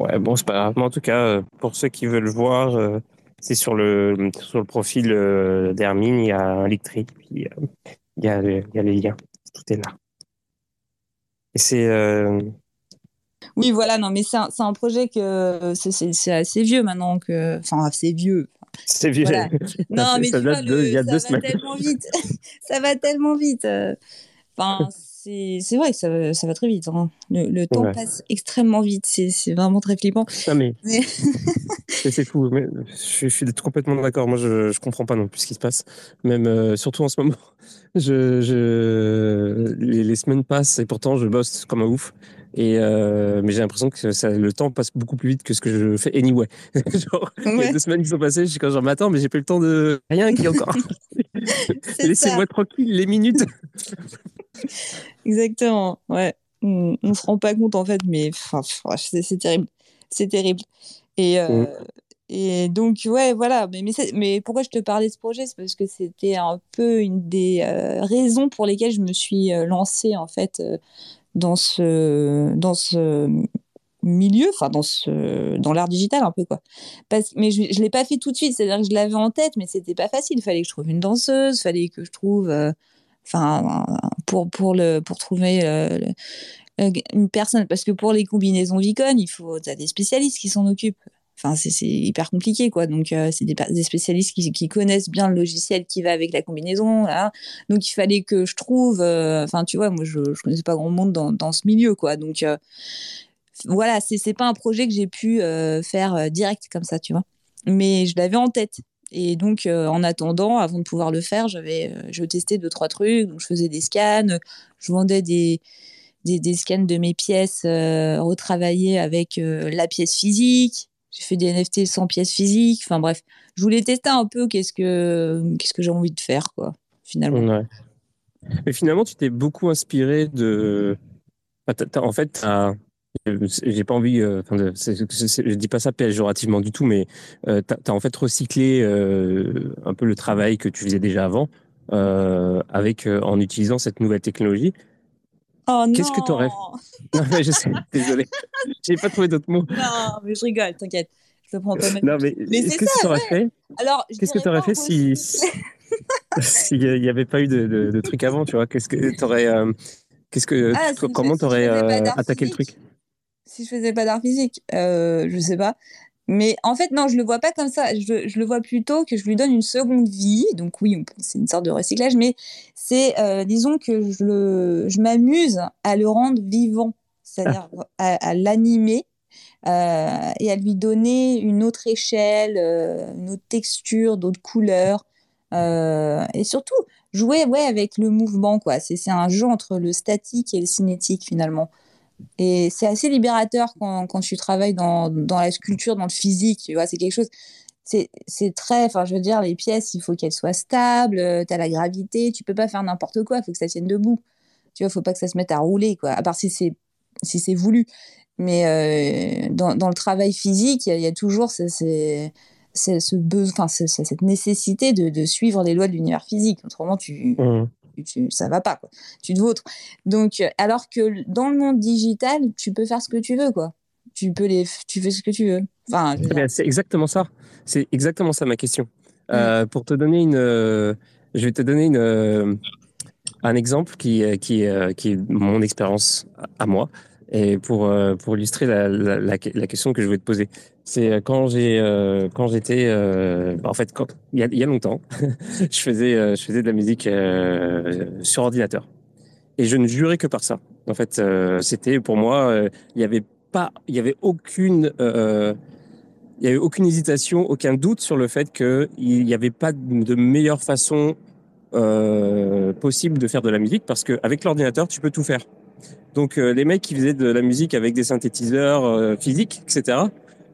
Ouais, bon, c'est pas grave. Mais en tout cas, pour ceux qui veulent voir, c'est sur le, sur le profil d'Hermine, il y a un link puis il y a, il y a les liens. Tout est là. Et c'est. Oui, voilà, non, mais c'est un, un, projet que c'est assez vieux maintenant, que, enfin, assez vieux. C'est vieux. Non, mais ça, tu vois, il y a deux semaines. tellement vite. ça va tellement vite. Enfin, c'est vrai que ça va, ça va très vite. Hein. Le, temps passe extrêmement vite. C'est vraiment très flippant. Ah, mais... c'est fou. Mais je, suis complètement d'accord. Moi, je, je comprends pas non plus ce qui se passe. Même euh, surtout en ce moment. Je, je... Les, semaines passent et pourtant je bosse comme un ouf. Et euh, mais j'ai l'impression que ça, le temps passe beaucoup plus vite que ce que je fais anyway. genre, il y a deux semaines qui sont passées, je suis quand genre, mais attends, mais j'ai pas eu le temps de rien qui est encore. Laissez-moi tranquille les minutes. Exactement, ouais. On, on, se rend pas compte en fait, mais c'est terrible. C'est terrible. Et, euh, mm. et donc, ouais, voilà. Mais, mais, mais, pourquoi je te parlais de ce projet? C'est parce que c'était un peu une des euh, raisons pour lesquelles je me suis euh, lancée en fait dans ce, dans ce milieu, enfin dans ce, dans l'art digital un peu quoi. Parce, mais je, je l'ai pas fait tout de suite, c'est-à-dire que je l'avais en tête, mais c'était pas facile. Il fallait que je trouve une danseuse, il fallait que je trouve enfin pour pour le pour trouver euh, une personne. Parce que pour les combinaisons Vicon il faut des spécialistes qui s'en occupent. Enfin c'est hyper compliqué quoi. Donc euh, c'est des, spécialistes qui, connaissent bien le logiciel qui va avec la combinaison donc il fallait que je trouve euh, enfin tu vois moi je je connaissais pas grand monde dans, ce milieu quoi. Donc voilà c'est c'est pas un projet que j'ai pu faire direct comme ça tu vois. Mais je l'avais en tête et donc, euh, en attendant, avant de pouvoir le faire, j'avais, euh, je testais deux, trois trucs. Donc, je faisais des scans, je vendais des, des, scans de mes pièces euh, retravaillées avec la pièce physique. J'ai fait des NFT sans pièce physique. Enfin, bref, je voulais tester un peu qu'est-ce que, qu'est-ce que j'ai envie de faire, quoi, finalement. Ouais. Mais finalement, tu t'es beaucoup inspiré de. En fait, j'ai pas envie, euh, je dis pas ça péjorativement du tout, mais euh, tu as, en fait recyclé euh, un peu le travail que tu faisais déjà avant avec, en utilisant cette nouvelle technologie. Oh Qu'est-ce que tu aurais Non, mais je sais, désolé. J'ai pas trouvé d'autres mots. Non, mais je rigole, t'inquiète. Je te prends pas mal. Non, mais, qu'est-ce que tu aurais fait? Alors, qu'est-ce que tu aurais fait si s'il n'y avait pas eu de, de, trucs avant, tu vois? Qu'est-ce que tu aurais. qu'est-ce que, ah, comment tu aurais attaqué le truc? Si je faisais pas d'art physique, euh, je sais pas. Mais en fait, non, je le vois pas comme ça. Je, je, le vois plutôt que je lui donne une seconde vie. Donc oui, c'est une sorte de recyclage, mais c'est, euh, disons que je, le, je m'amuse à le rendre vivant, c'est-à-dire à, l'animer euh, et à lui donner une autre échelle, euh, une autre texture, d'autres couleurs, et surtout jouer ouais avec le mouvement quoi. C'est un jeu entre le statique et le cinétique finalement. Et c'est assez libérateur quand, quand tu travailles dans, dans, la sculpture, dans le physique, tu vois, c'est quelque chose. C'est très, enfin, je veux dire, les pièces, il faut qu'elles soient stables, euh, tu as la gravité, tu peux pas faire n'importe quoi, il faut que ça tienne debout. Tu vois, faut pas que ça se mette à rouler, quoi, à part si c'est si voulu. Mais euh, dans, dans, le travail physique, il y, a toujours ce, ce besoin, cette nécessité de, de, suivre les lois de l'univers physique. Autrement, tu, mmh tu, ça va pas, quoi. Tu te vautres. Donc, euh, alors que dans le monde digital, tu peux faire ce que tu veux, quoi. Tu peux les, tu fais ce que tu veux. Enfin, c'est exactement ça. C'est exactement ça ma question. Euh, mm. pour te donner une, euh, je vais te donner une, un exemple qui, qui, qui est mon expérience à moi et pour, pour illustrer la, la, la, question que je voulais te poser. C'est euh, quand j'ai euh, quand j'étais euh, en fait il y a, il y a longtemps, je faisais je faisais de la musique sur ordinateur et je ne jurais que par ça. En fait, c'était pour moi il y avait pas il y avait aucune il y avait aucune hésitation, aucun doute sur le fait qu'il n'y avait pas de meilleure façon possible de faire de la musique parce qu'avec l'ordinateur, tu peux tout faire. Donc les mecs qui faisaient de la musique avec des synthétiseurs physiques, etc.,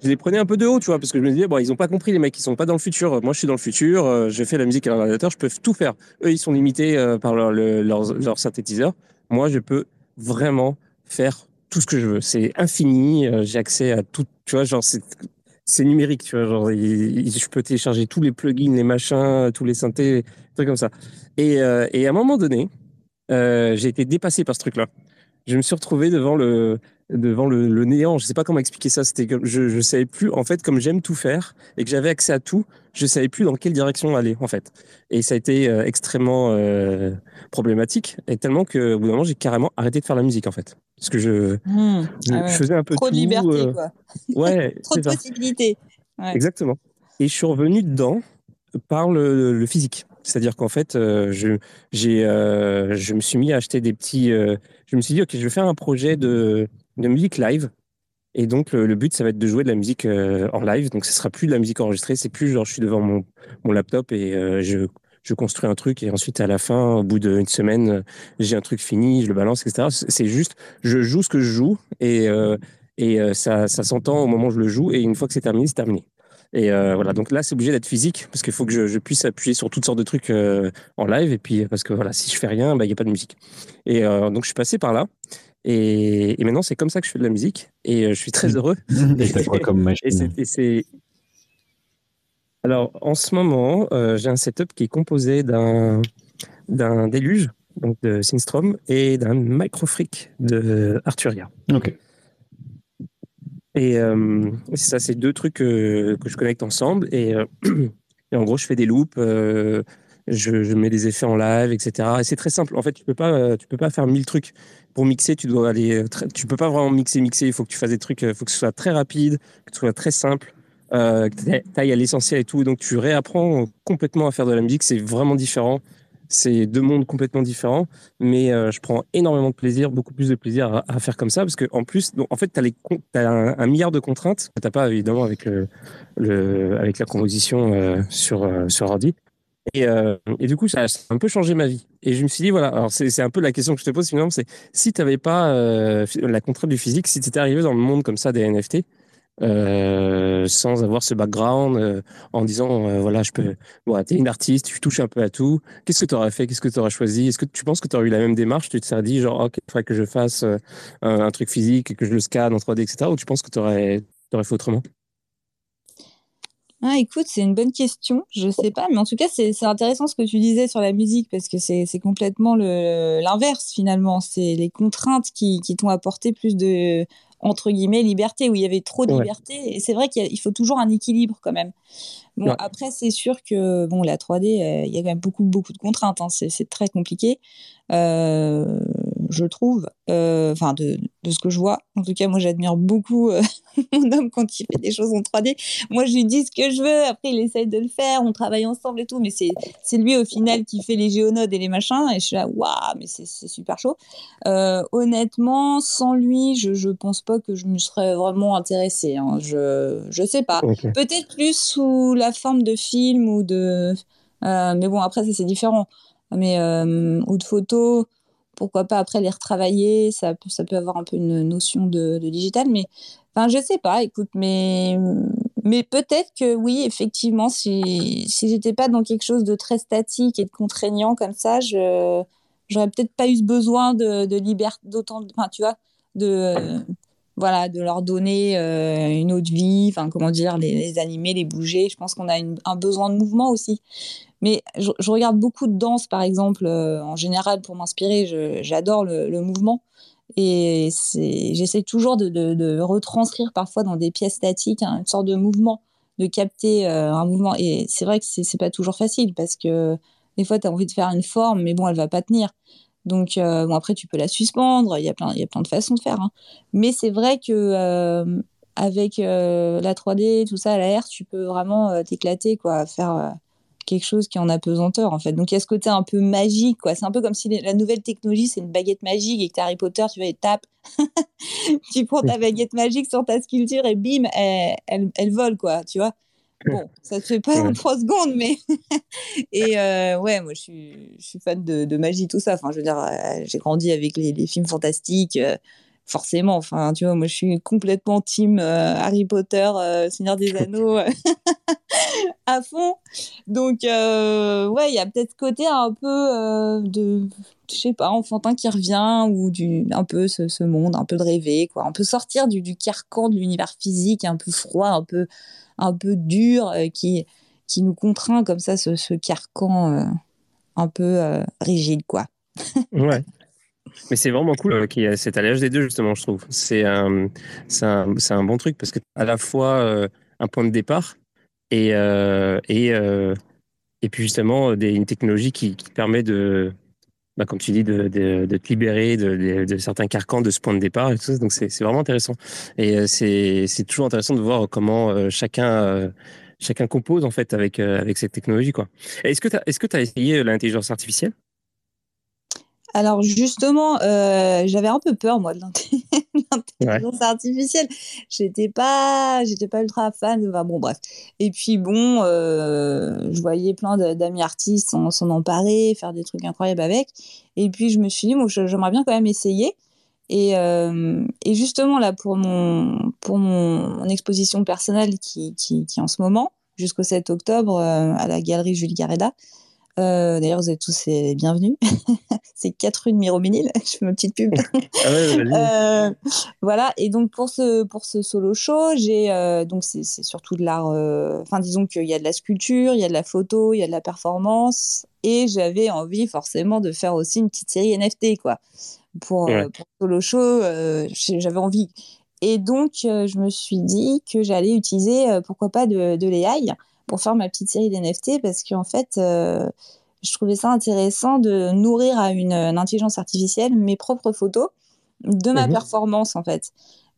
je les prenais un peu de haut, tu vois, parce que je me disais, bon, ils ont pas compris, les mecs, ils sont pas dans le futur. Moi, je suis dans le futur, euh, je fais la musique à l'ordinateur, je peux tout faire. Eux, ils sont limités euh, par leur, leur, synthétiseur. Moi, je peux vraiment faire tout ce que je veux. C'est infini, euh, j'ai accès à tout, tu vois, genre, c'est numérique, tu vois, genre, je peux télécharger tous les plugins, les machins, tous les synthés, trucs comme ça. Et à un moment donné, j'ai été dépassé par ce truc-là. Je me suis retrouvé devant le, devant le, néant. Je sais pas comment expliquer ça. C'était comme je je savais plus en fait comme j'aime tout faire et que j'avais accès à tout, je savais plus dans quelle direction aller en fait. Et ça a été euh, extrêmement euh, problématique et tellement que au bout d'un moment j'ai carrément arrêté de faire la musique en fait parce que je, Mmh. je, Ah ouais. je faisais un peu Trop de liberté, euh, quoi. ouais, Trop de ça. possibilités. Ouais. Exactement. Et je suis revenu dedans par le, le physique. C'est-à-dire qu'en fait, euh, je, j'ai, euh, je me suis mis à acheter des petits. euh, je me suis dit, OK, je vais faire un projet de, de musique live. Et donc, le, but, ça va être de jouer de la musique euh, en live. Donc, ce sera plus de la musique enregistrée. C'est plus genre, je suis devant mon, mon laptop et euh, je, je construis un truc. Et ensuite, à la fin, au bout d'une semaine, euh, j'ai un truc fini, je le balance, etc. C'est juste, je joue ce que je joue et, et ça, ça s'entend au moment où je le joue. Et une fois que c'est terminé, c'est terminé. Et voilà, donc là, c'est obligé d'être physique parce qu'il faut que je, puisse appuyer sur toutes sortes de trucs en live. Et puis, parce que voilà, si je fais rien, bah, il n'y a pas de musique. Et donc, je suis passé par là. Et, et maintenant, c'est comme ça que je fais de la musique. Et euh, je suis très heureux. Et t'as quoi comme c'est- machine et c'est. Alors, en ce moment, euh, j'ai un setup qui est composé d'un d'un déluge, donc de Synstrom, et d'un microfreak de Arturia. Ok. Et euh, c'est ça, c'est deux trucs que, que je connecte ensemble. Et, euh, et en gros, je fais des loops, je, mets des effets en live, etc. Et c'est très simple. En fait, tu peux pas, euh, tu peux pas faire mille trucs. Pour mixer, tu dois aller. euh, tu peux pas vraiment mixer, mixer. Il faut que tu fasses des trucs. Il faut que ce soit très rapide, que ce soit très simple, euh, que à l'essentiel et tout. Donc, tu réapprends complètement à faire de la musique. C'est vraiment différent. C'est deux mondes complètement différents, mais euh, je prends énormément de plaisir, beaucoup plus de plaisir à, faire comme ça, parce que en plus, donc, en fait, tu as, un, un milliard de contraintes que tu n'as pas évidemment avec, le, le, avec la composition euh, sur, euh, sur ordi. Et, euh, et du coup, ça, a un peu changé ma vie. Et je me suis dit, voilà, alors c'est un peu la question que je te pose finalement, c'est si tu n'avais pas euh, la contrainte du physique, si tu étais arrivé dans le monde comme ça des NFT, euh, sans avoir ce background, en disant, voilà, je peux, tu es une artiste, tu touches un peu à tout, qu'est-ce que tu aurais fait, qu'est-ce que tu aurais choisi? Est-ce que tu penses que tu aurais eu la même démarche? Tu te serais dit, genre, ok, il faudrait que je fasse un, truc physique, que je le scanne en 3D, etc. Ou tu penses que tu aurais fait autrement? Ah, écoute, c'est une bonne question. Je sais pas, mais en tout cas, c'est intéressant ce que tu disais sur la musique parce que c'est complètement l'inverse finalement. C'est les contraintes qui, qui t'ont apporté plus de entre guillemets liberté où il y avait trop de Ouais. liberté. Et c'est vrai qu'il faut toujours un équilibre quand même. Bon, Ouais. après, c'est sûr que bon, la 3D, euh, il y a quand même beaucoup beaucoup de contraintes. hein. C'est c'est très compliqué, euh, je trouve. Euh, Enfin, de, de ce que je vois. En tout cas, moi, j'admire beaucoup euh, mon homme quand il fait des choses en 3D moi je lui dis ce que je veux. Après il essaye de le faire. On travaille ensemble et tout. Mais c'est c'est lui au final qui fait les géonodes et les machins. Et je suis là waouh mais c'est c'est super chaud. Euh, honnêtement sans lui je je pense pas que je me serais vraiment intéressée hein. je je sais pas. Peut-être plus sous la forme de film ou de euh, mais bon après ça c'est différent. Mais euh, ou de photos pourquoi pas après les retravailler ça peut avoir un peu une notion de, digital mais Enfin, je sais pas, écoute, mais, peut-être que oui, effectivement, si, si j'étais pas dans quelque chose de très statique et de contraignant comme ça, je, j'aurais peut-être pas eu besoin de, liberté, d'autant, tu vois, de, voilà, de leur donner euh, une autre vie, enfin, comment dire, les, les animer, les bouger. Je pense qu'on a un besoin de mouvement aussi. Mais je, regarde beaucoup de danse, par exemple, euh, en général, pour m'inspirer. J'adore le, mouvement. Et j'essaie toujours de, retranscrire parfois dans des pièces statiques une sorte de mouvement, de capter euh, un mouvement. Et c'est vrai que c'est, c'est pas toujours facile parce que des fois, tu as envie de faire une forme, mais bon, elle va pas tenir. Donc, euh, bon, après, tu peux la suspendre. Il y a plein, il y a plein de façons de faire. hein. Mais c'est vrai que euh, avec euh, la 3D, tout ça, la R, tu peux vraiment t'éclater, quoi, faire quelque chose qui est en apesanteur, en fait. Donc, il y a ce côté un peu magique, quoi. C'est un peu comme si les- la nouvelle technologie, c'est une baguette magique et que Harry Potter, tu vas et tapes. tu prends ta baguette magique sur ta sculpture et bim, elle, elle, elle vole, quoi, tu vois. Bon, ça se fait pas en trois secondes, mais. et euh, ouais, moi, je suis, je suis fan de, de magie, tout ça. Enfin, je veux dire, euh, j'ai grandi avec les, les films fantastiques. Euh, forcément, enfin, tu vois, moi, je suis complètement team euh, Harry Potter, euh, Seigneur des Anneaux. à fond. Donc, euh, ouais, il y a peut-être ce côté un peu euh, de, je sais pas, enfantin qui revient, ou du, un peu ce, ce monde, un peu de rêver, quoi. Un peu sortir du, du carcan de l'univers physique, un peu froid, un peu, un peu dur, euh, qui, qui nous contraint comme ça, ce, ce carcan euh, un peu euh, rigide, quoi. Ouais. Mais c'est vraiment cool qu'il y ait cet alliage des deux, justement, je trouve. C'est un, un, un, bon truc parce que à la fois un point de départ et, et, et puis justement des, une technologie qui, qui permet de, bah, comme tu dis, de, de, de te libérer de, de, certains carcans de ce point de départ. Et tout ça. Donc, c'est vraiment intéressant. Et euh, c'est toujours intéressant de voir comment euh, chacun, euh, chacun compose en fait avec, avec cette technologie. Est-ce que tu as, est as essayé l'intelligence artificielle? Alors justement, euh, j'avais un peu peur moi de l'intelligence artificielle. J'étais pas, j'étais pas ultra fan. Enfin, bon bref. Et puis bon, euh, je voyais plein d'amis artistes s'en emparer, faire des trucs incroyables avec. Et puis je me suis dit, bon, j'aimerais bien quand même essayer. Et, euh, et, justement là pour mon pour mon, exposition personnelle qui, qui, qui est en ce moment jusqu'au 7 octobre à la galerie Jules Gareda. Euh, d'ailleurs, vous êtes tous les bienvenus. c'est 4 rue de Miroménil. Je fais ma petite pub. ah ouais, euh, voilà. Et donc pour ce pour ce solo show, j'ai euh, donc c'est surtout de l'art. Enfin, disons qu'il y a de la sculpture, il y a de la photo, il y a de la performance, et j'avais envie forcément de faire aussi une petite série NFT quoi. Pour, pour solo show, j'avais envie. Et donc je me suis dit que j'allais utiliser pourquoi pas de, de l'AI pour faire ma petite série d'NFT parce qu'en fait, euh, je trouvais ça intéressant de nourrir à une, intelligence artificielle mes propres photos de ma mhm. performance en fait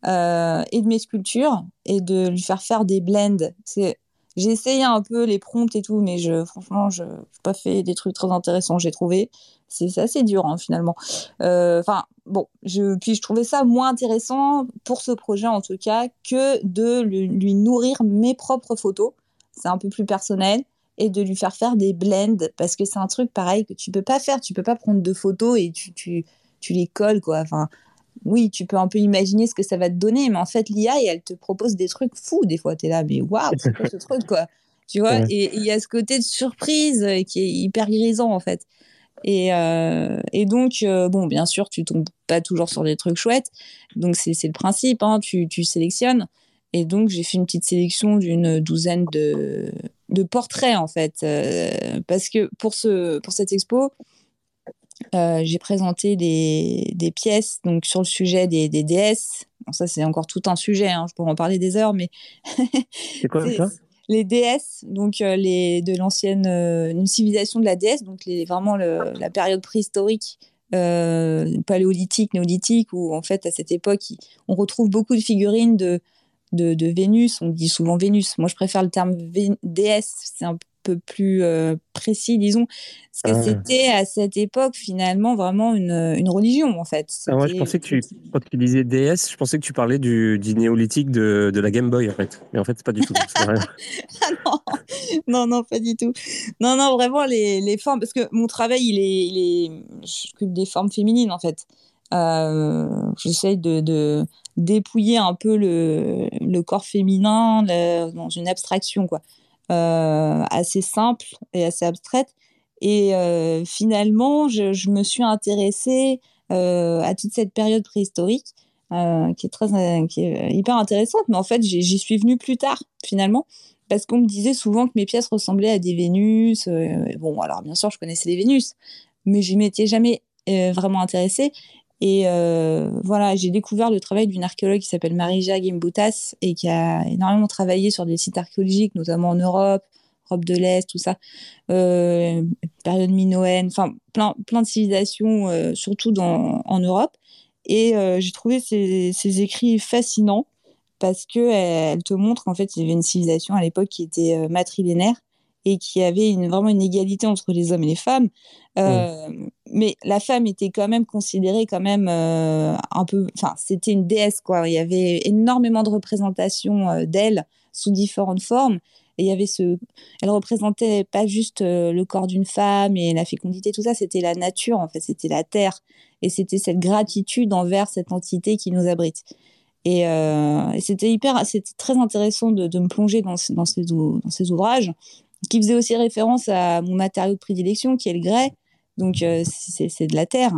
euh, et de mes sculptures et de lui faire faire des blends. J'ai essayé un peu les prompts et tout, mais je, franchement, je n'ai pas fait des trucs très intéressants, j'ai trouvé. C'est assez dur, hein, finalement. Euh, enfin, bon, je, puis je trouvais ça moins intéressant pour ce projet, en tout cas, que de lui nourrir mes propres photos c'est un peu plus personnel et de lui faire faire des blends parce que c'est un truc pareil que tu peux pas faire. Tu peux pas prendre deux photos et tu, tu, tu les colles, quoi. Enfin, oui, tu peux un peu imaginer ce que ça va te donner, mais en fait, l'IA, elle te propose des trucs fous. Des fois, tu es là, mais waouh, c'est quoi ce truc, quoi? Tu vois, et il y a ce côté de surprise euh, qui est hyper grisant, en fait. Et, euh, et donc, euh, bon, bien sûr, tu tombes pas toujours sur des trucs chouettes. Donc, c'est le principe, hein, tu, tu sélectionnes. Et donc, j'ai fait une petite sélection d'une douzaine de, de, portraits, en fait. Euh, parce que pour, ce, pour cette expo, euh, j'ai présenté des, des, pièces donc, sur le sujet des, des déesses. ça, c'est encore tout un sujet, hein, je pourrais en parler des heures, mais. c'est quoi ça? les déesses, donc euh, les, de l'ancienne une civilisation de la déesse, donc les, vraiment la période préhistorique, paléolithique, néolithique, où en fait à cette époque on retrouve beaucoup de figurines de, de, Vénus. On dit souvent Vénus. Moi, je préfère le terme déesse. C'est un peu plus euh, précis, disons. Parce que ah. c'était à cette époque, finalement, vraiment une, une religion, en fait. Ah, je pensais que tu, quand tu disais déesse, je pensais que tu parlais du, du néolithique de, de, la Game Boy, en fait. Mais en fait, c'est pas du tout. ah non. non, non, pas du tout. Non, non, vraiment, les, les formes. Parce que mon travail, il est. Il est je des formes féminines, en fait. Euh, J'essaye de, dépouiller un peu le, corps féminin dans une abstraction quoi, euh, assez simple et assez abstraite. Et euh, finalement, je, me suis intéressée à toute cette période préhistorique qui est très hyper intéressante. Mais en fait, j'y suis venue plus tard finalement parce qu'on me disait souvent que mes pièces ressemblaient à des Vénus. bon, alors bien sûr, je connaissais les Vénus, mais je m'étais jamais vraiment intéressée. Et euh, voilà, j'ai découvert le travail d'une archéologue qui s'appelle Marija Gimboutas et qui a énormément travaillé sur des sites archéologiques, notamment en Europe, Europe de l'Est, tout ça, euh, période minoenne, enfin plein, plein de civilisations, euh, surtout dans, en Europe. Et euh, j'ai trouvé ces, ces, écrits fascinants parce qu'elle elle te montre qu'en fait, il y avait une civilisation à l'époque qui était euh, matrilinéaire et qui avait une, vraiment une égalité entre les hommes et les femmes. Euh, Mais la femme était quand même considérée quand même euh, un peu, enfin, c'était une déesse quoi. Il y avait énormément de représentations euh, d'elle sous différentes formes. Et il y avait ce, elle représentait pas juste le corps d'une femme et la fécondité, tout ça, c'était la nature en fait, c'était la terre et c'était cette gratitude envers cette entité qui nous abrite. Et, euh, et c'était hyper, c'était très intéressant de, de me plonger dans, dans, ces, dans ces ouvrages qui faisait aussi référence à mon matériau de prédilection qui est le grès. Donc, euh, c'est de la terre.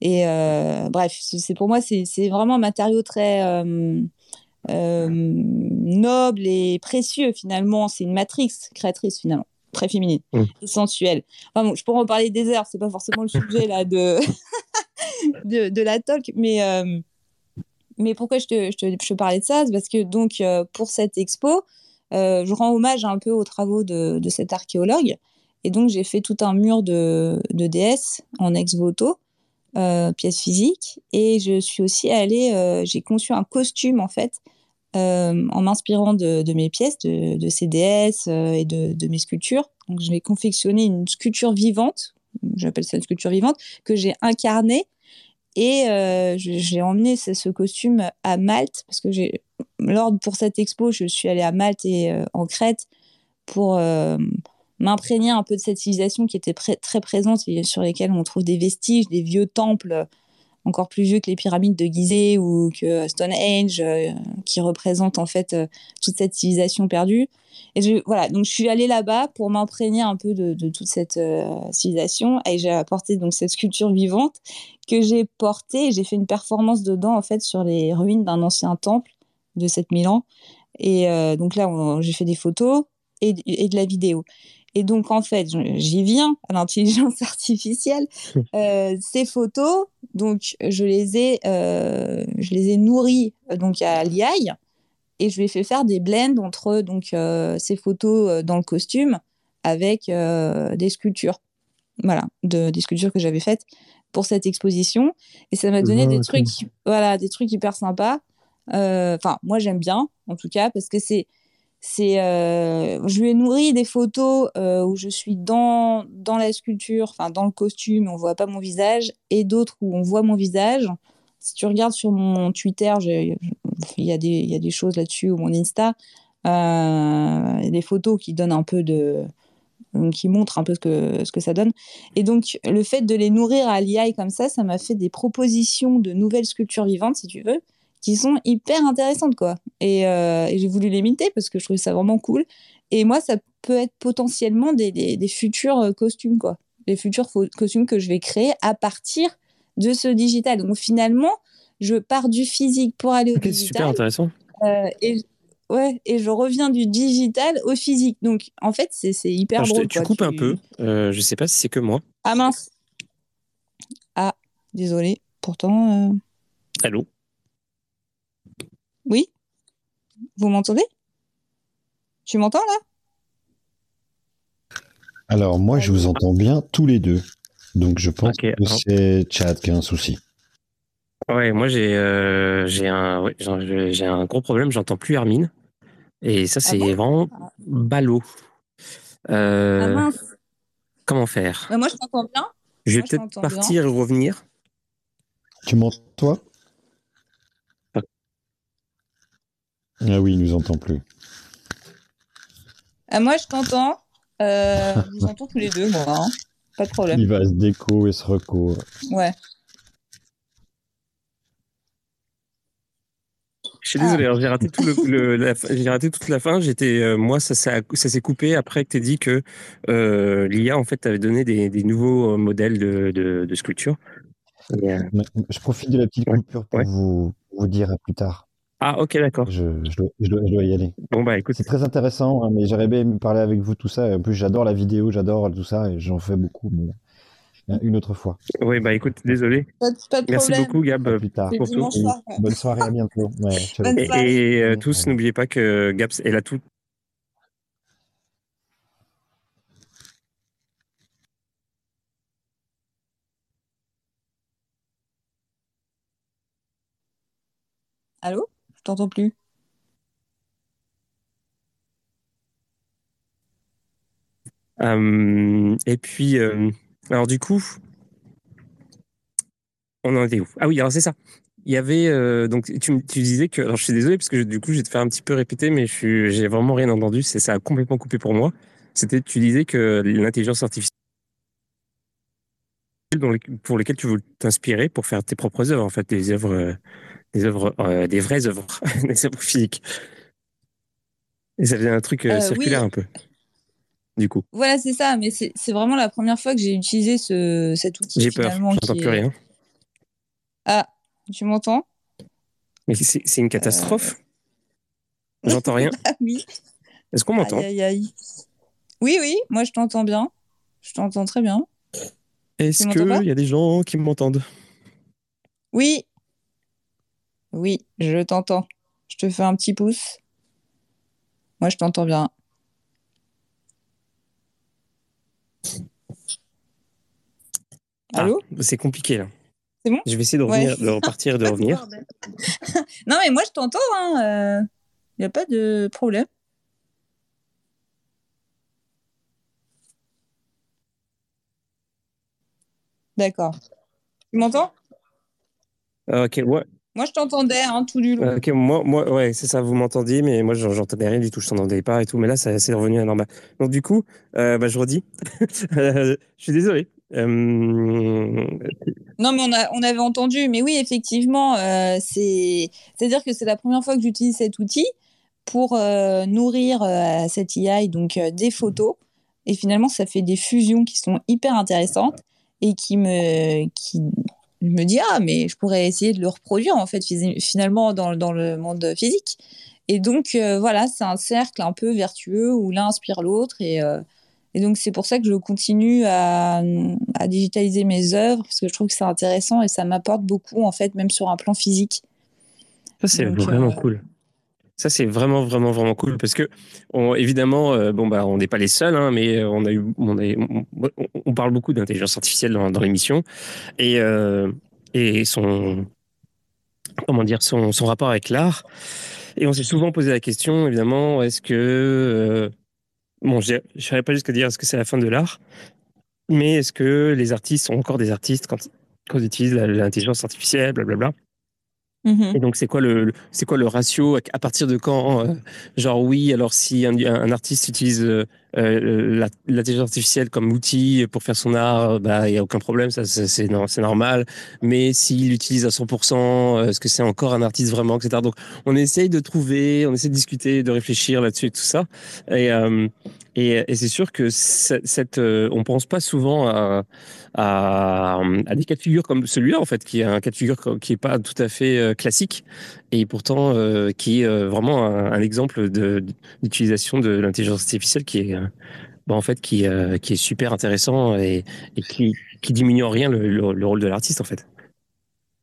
Et euh, bref, c'est pour moi, c'est vraiment un matériau très euh, noble et précieux finalement. C'est une matrix créatrice finalement, très féminine mmh. et sensuelle. Enfin, bon, je pourrais en parler des heures, c'est pas forcément le sujet là de. de, de la talk. Mais, mais pourquoi je te, je, te, je te parlais de ça? C'est parce que donc, pour cette expo, je rends hommage un peu aux travaux de, cet archéologue. Et donc, j'ai fait tout un mur de, de DS en ex-voto, euh, pièce physique. Et je suis aussi allée, euh, j'ai conçu un costume, en fait, euh, en m'inspirant de, mes pièces, de, ces euh, et de, de, mes sculptures. Donc, je vais confectionner une sculpture vivante, j'appelle ça une sculpture vivante, que j'ai incarnée. Et euh, j'ai emmené ce, costume à Malte, parce que lors pour cette expo, je suis allée à Malte et euh, en Crète pour euh, m'imprégner un peu de cette civilisation qui était très présente et sur lesquelles on trouve des vestiges, des vieux temples encore plus vieux que les pyramides de Gizeh ou que Stonehenge, euh, qui représentent en fait euh, toute cette civilisation perdue. Et je, voilà, donc je suis allée là-bas pour m'imprégner un peu de, toute cette euh, civilisation et j'ai apporté donc cette sculpture vivante que j'ai portée j'ai fait une performance dedans en fait sur les ruines d'un ancien temple de 7000 ans. Et euh, donc là, j'ai fait des photos et de la vidéo. Et donc, en fait, j'y viens à l'intelligence artificielle. Euh, ces photos, donc, je les ai, euh, je les ai nourries donc, à l'IA et je lui ai fait faire des blends entre donc, euh, ces photos dans le costume avec euh, des sculptures. Voilà, de, des sculptures que j'avais faites pour cette exposition. Et ça m'a donné ah, des, trucs, voilà, des trucs hyper sympas. Euh, Enfin, moi, j'aime bien, en tout cas, parce que c'est c'est euh, je lui ai nourri des photos euh, où je suis dans dans la sculpture enfin dans le costume on voit pas mon visage et d'autres où on voit mon visage si tu regardes sur mon Twitter il y a des y a des choses là-dessus ou mon Insta euh, des photos qui donnent un peu de qui montrent un peu ce que ce que ça donne et donc le fait de les nourrir à l'IA comme ça ça m'a fait des propositions de nouvelles sculptures vivantes si tu veux qui sont hyper intéressantes quoi. Et, euh, et j'ai voulu les limiter parce que je trouvais ça vraiment cool. Et moi, ça peut être potentiellement des, des, des futurs euh, costumes quoi, les futurs costumes que je vais créer à partir de ce digital. Donc finalement, je pars du physique pour aller au okay, digital. Super intéressant. Euh, et ouais, et je reviens du digital au physique. Donc en fait, c'est hyper Alors, drôle. tu quoi. coupes tu... un peu. Euh, je sais pas si c'est que moi. Ah mince. Ah, désolé. Pourtant. Euh... Allô? Oui? Vous m'entendez? Tu m'entends là? Alors moi, je vous entends bien tous les deux. Donc je pense okay, que c'est Chad qui a un souci. Ouais, moi j'ai euh, un, ouais, un gros problème, j'entends plus Hermine. Et ça, c'est ah bon? vraiment ballot. Euh, ah comment faire? Bah Moi, je t'entends bien. Je vais peut-être partir bien. et revenir. Tu m'entends, toi? Ah oui, il nous entend plus. Ah, moi, je t'entends. Euh, nous entend tous les deux, moi. Hein. Pas de problème. Il va se déco et se reco. Ouais. Je suis désolé, ah. j'ai raté, tout le, le j'ai raté toute la fin. J'étais, euh, moi, ça, ça, ça s'est coupé après que tu aies dit que euh, l'IA, en fait, t'avait donné des, des, nouveaux modèles de, de, de sculpture. Et, euh... Je profite de la petite coupure pour ouais. vous, vous dire à plus tard. Ah, ok, d'accord. Je, je, dois, je, dois, je, dois, y aller. Bon, bah écoute. C'est très intéressant, hein, mais j'aurais bien parler avec vous tout ça. En plus, j'adore la vidéo, j'adore tout ça, et j'en fais beaucoup, mais une autre fois. Oui, bah écoute, désolé. Pas, pas Merci problème. beaucoup, Gab, à plus tard. pour tout. Bonne soirée, à bientôt. Ouais, Bonne et, soirée. et euh, tous, ouais. n'oubliez pas que Gab est là tout. Allô? T'entends plus. Euh, et puis, euh, alors du coup, on en était où? Ah oui, alors c'est ça. Il y avait euh, donc tu, tu, disais que alors je suis désolé parce que du coup je vais te faire un petit peu répéter mais je j'ai vraiment rien entendu c'est ça a complètement coupé pour moi c'était tu disais que l'intelligence artificielle pour lesquelles tu veux t'inspirer pour faire tes propres œuvres en fait des œuvres des œuvres, euh, des vraies œuvres, des œuvres physiques. Et ça devient un truc euh, circulaire oui. un peu. Du coup. Voilà, c'est ça, mais c'est vraiment la première fois que j'ai utilisé ce, cet outil. J'ai peur, j'entends plus rien. Ah, tu m'entends? Mais c'est une catastrophe. Euh... J'entends rien. ah oui. Est-ce qu'on m'entend? Oui, oui, moi je t'entends bien. Je t'entends très bien. Est-ce qu'il y a des gens qui m'entendent? Oui. Oui, je t'entends. Je te fais un petit pouce. Moi, je t'entends bien. Ah, Allô? c'est compliqué là. C'est bon? Je vais essayer de, Ouais. revenir, de repartir et de revenir. non, mais moi, je t'entends. Il n'y a pas de problème. D'accord. Tu m'entends? Ah, ok, ouais. Moi, je t'entendais hein, tout du long. Ok, moi, moi, ouais, c'est ça, vous m'entendiez, mais moi, j'en- j'entendais rien du tout, je t'entendais pas et tout, mais là, ça- c'est revenu à la normale. Donc, du coup, euh, bah, je redis, Euh, je suis désolé. Euh, Non, mais on, a, on avait entendu. Mais oui, effectivement, euh, c'est, c'est-à-dire que c'est la première fois que j'utilise cet outil pour euh, nourrir euh, cette IA donc euh, des photos. Et finalement, ça fait des fusions qui sont hyper intéressantes et qui me, qui me dit ah mais je pourrais essayer de le reproduire en fait finalement dans, dans le monde physique. Et donc euh, voilà, c'est un cercle un peu vertueux où l'un inspire l'autre et euh, et donc, c'est pour ça que je continue à, à digitaliser mes œuvres, parce que je trouve que c'est intéressant et ça m'apporte beaucoup, en fait, même sur un plan physique. ça, c'est vraiment euh, cool. Ça, c'est vraiment, vraiment, vraiment cool parce que, on- évidemment, euh, bon, bah, on n'est pas les seuls, hein, mais on a eu, on, a- on, parle beaucoup d'intelligence artificielle dans, dans l'émission et, euh, et son, comment dire, son, son rapport avec l'art. Et on s'est souvent posé la question, évidemment, est-ce que, euh, bon, je n'irais pas jusqu'à dire est-ce que c'est la fin de l'art, mais est-ce que les artistes sont encore des artistes quand, quand ils utilisent l'intelligence artificielle, blablabla. Mhm. Et donc, c'est quoi le, c'est quoi le ratio? À, partir de quand euh, Genre, oui, alors si un, un artiste utilise euh, euh, l'intelligence artificielle comme outil pour faire son art, bah, il n'y a aucun problème, ça, c'est normal. Mais s'il l'utilise à 100%, euh, est-ce que c'est encore un artiste vraiment, etc. Donc, on essaye de trouver, on essaie de discuter, de réfléchir là-dessus et tout ça. Et, euh, c'est sûr que cette, euh, on pense pas souvent à, des cas de figure comme celui-là, en fait, qui est un cas de figure qui est pas tout à fait euh, classique et pourtant euh, qui est euh, vraiment un, exemple d'utilisation de l'intelligence artificielle qui est, euh, bah, en fait, qui, euh, qui est super intéressant et, qui, qui diminue en rien le, le- le rôle de l'artiste, en fait.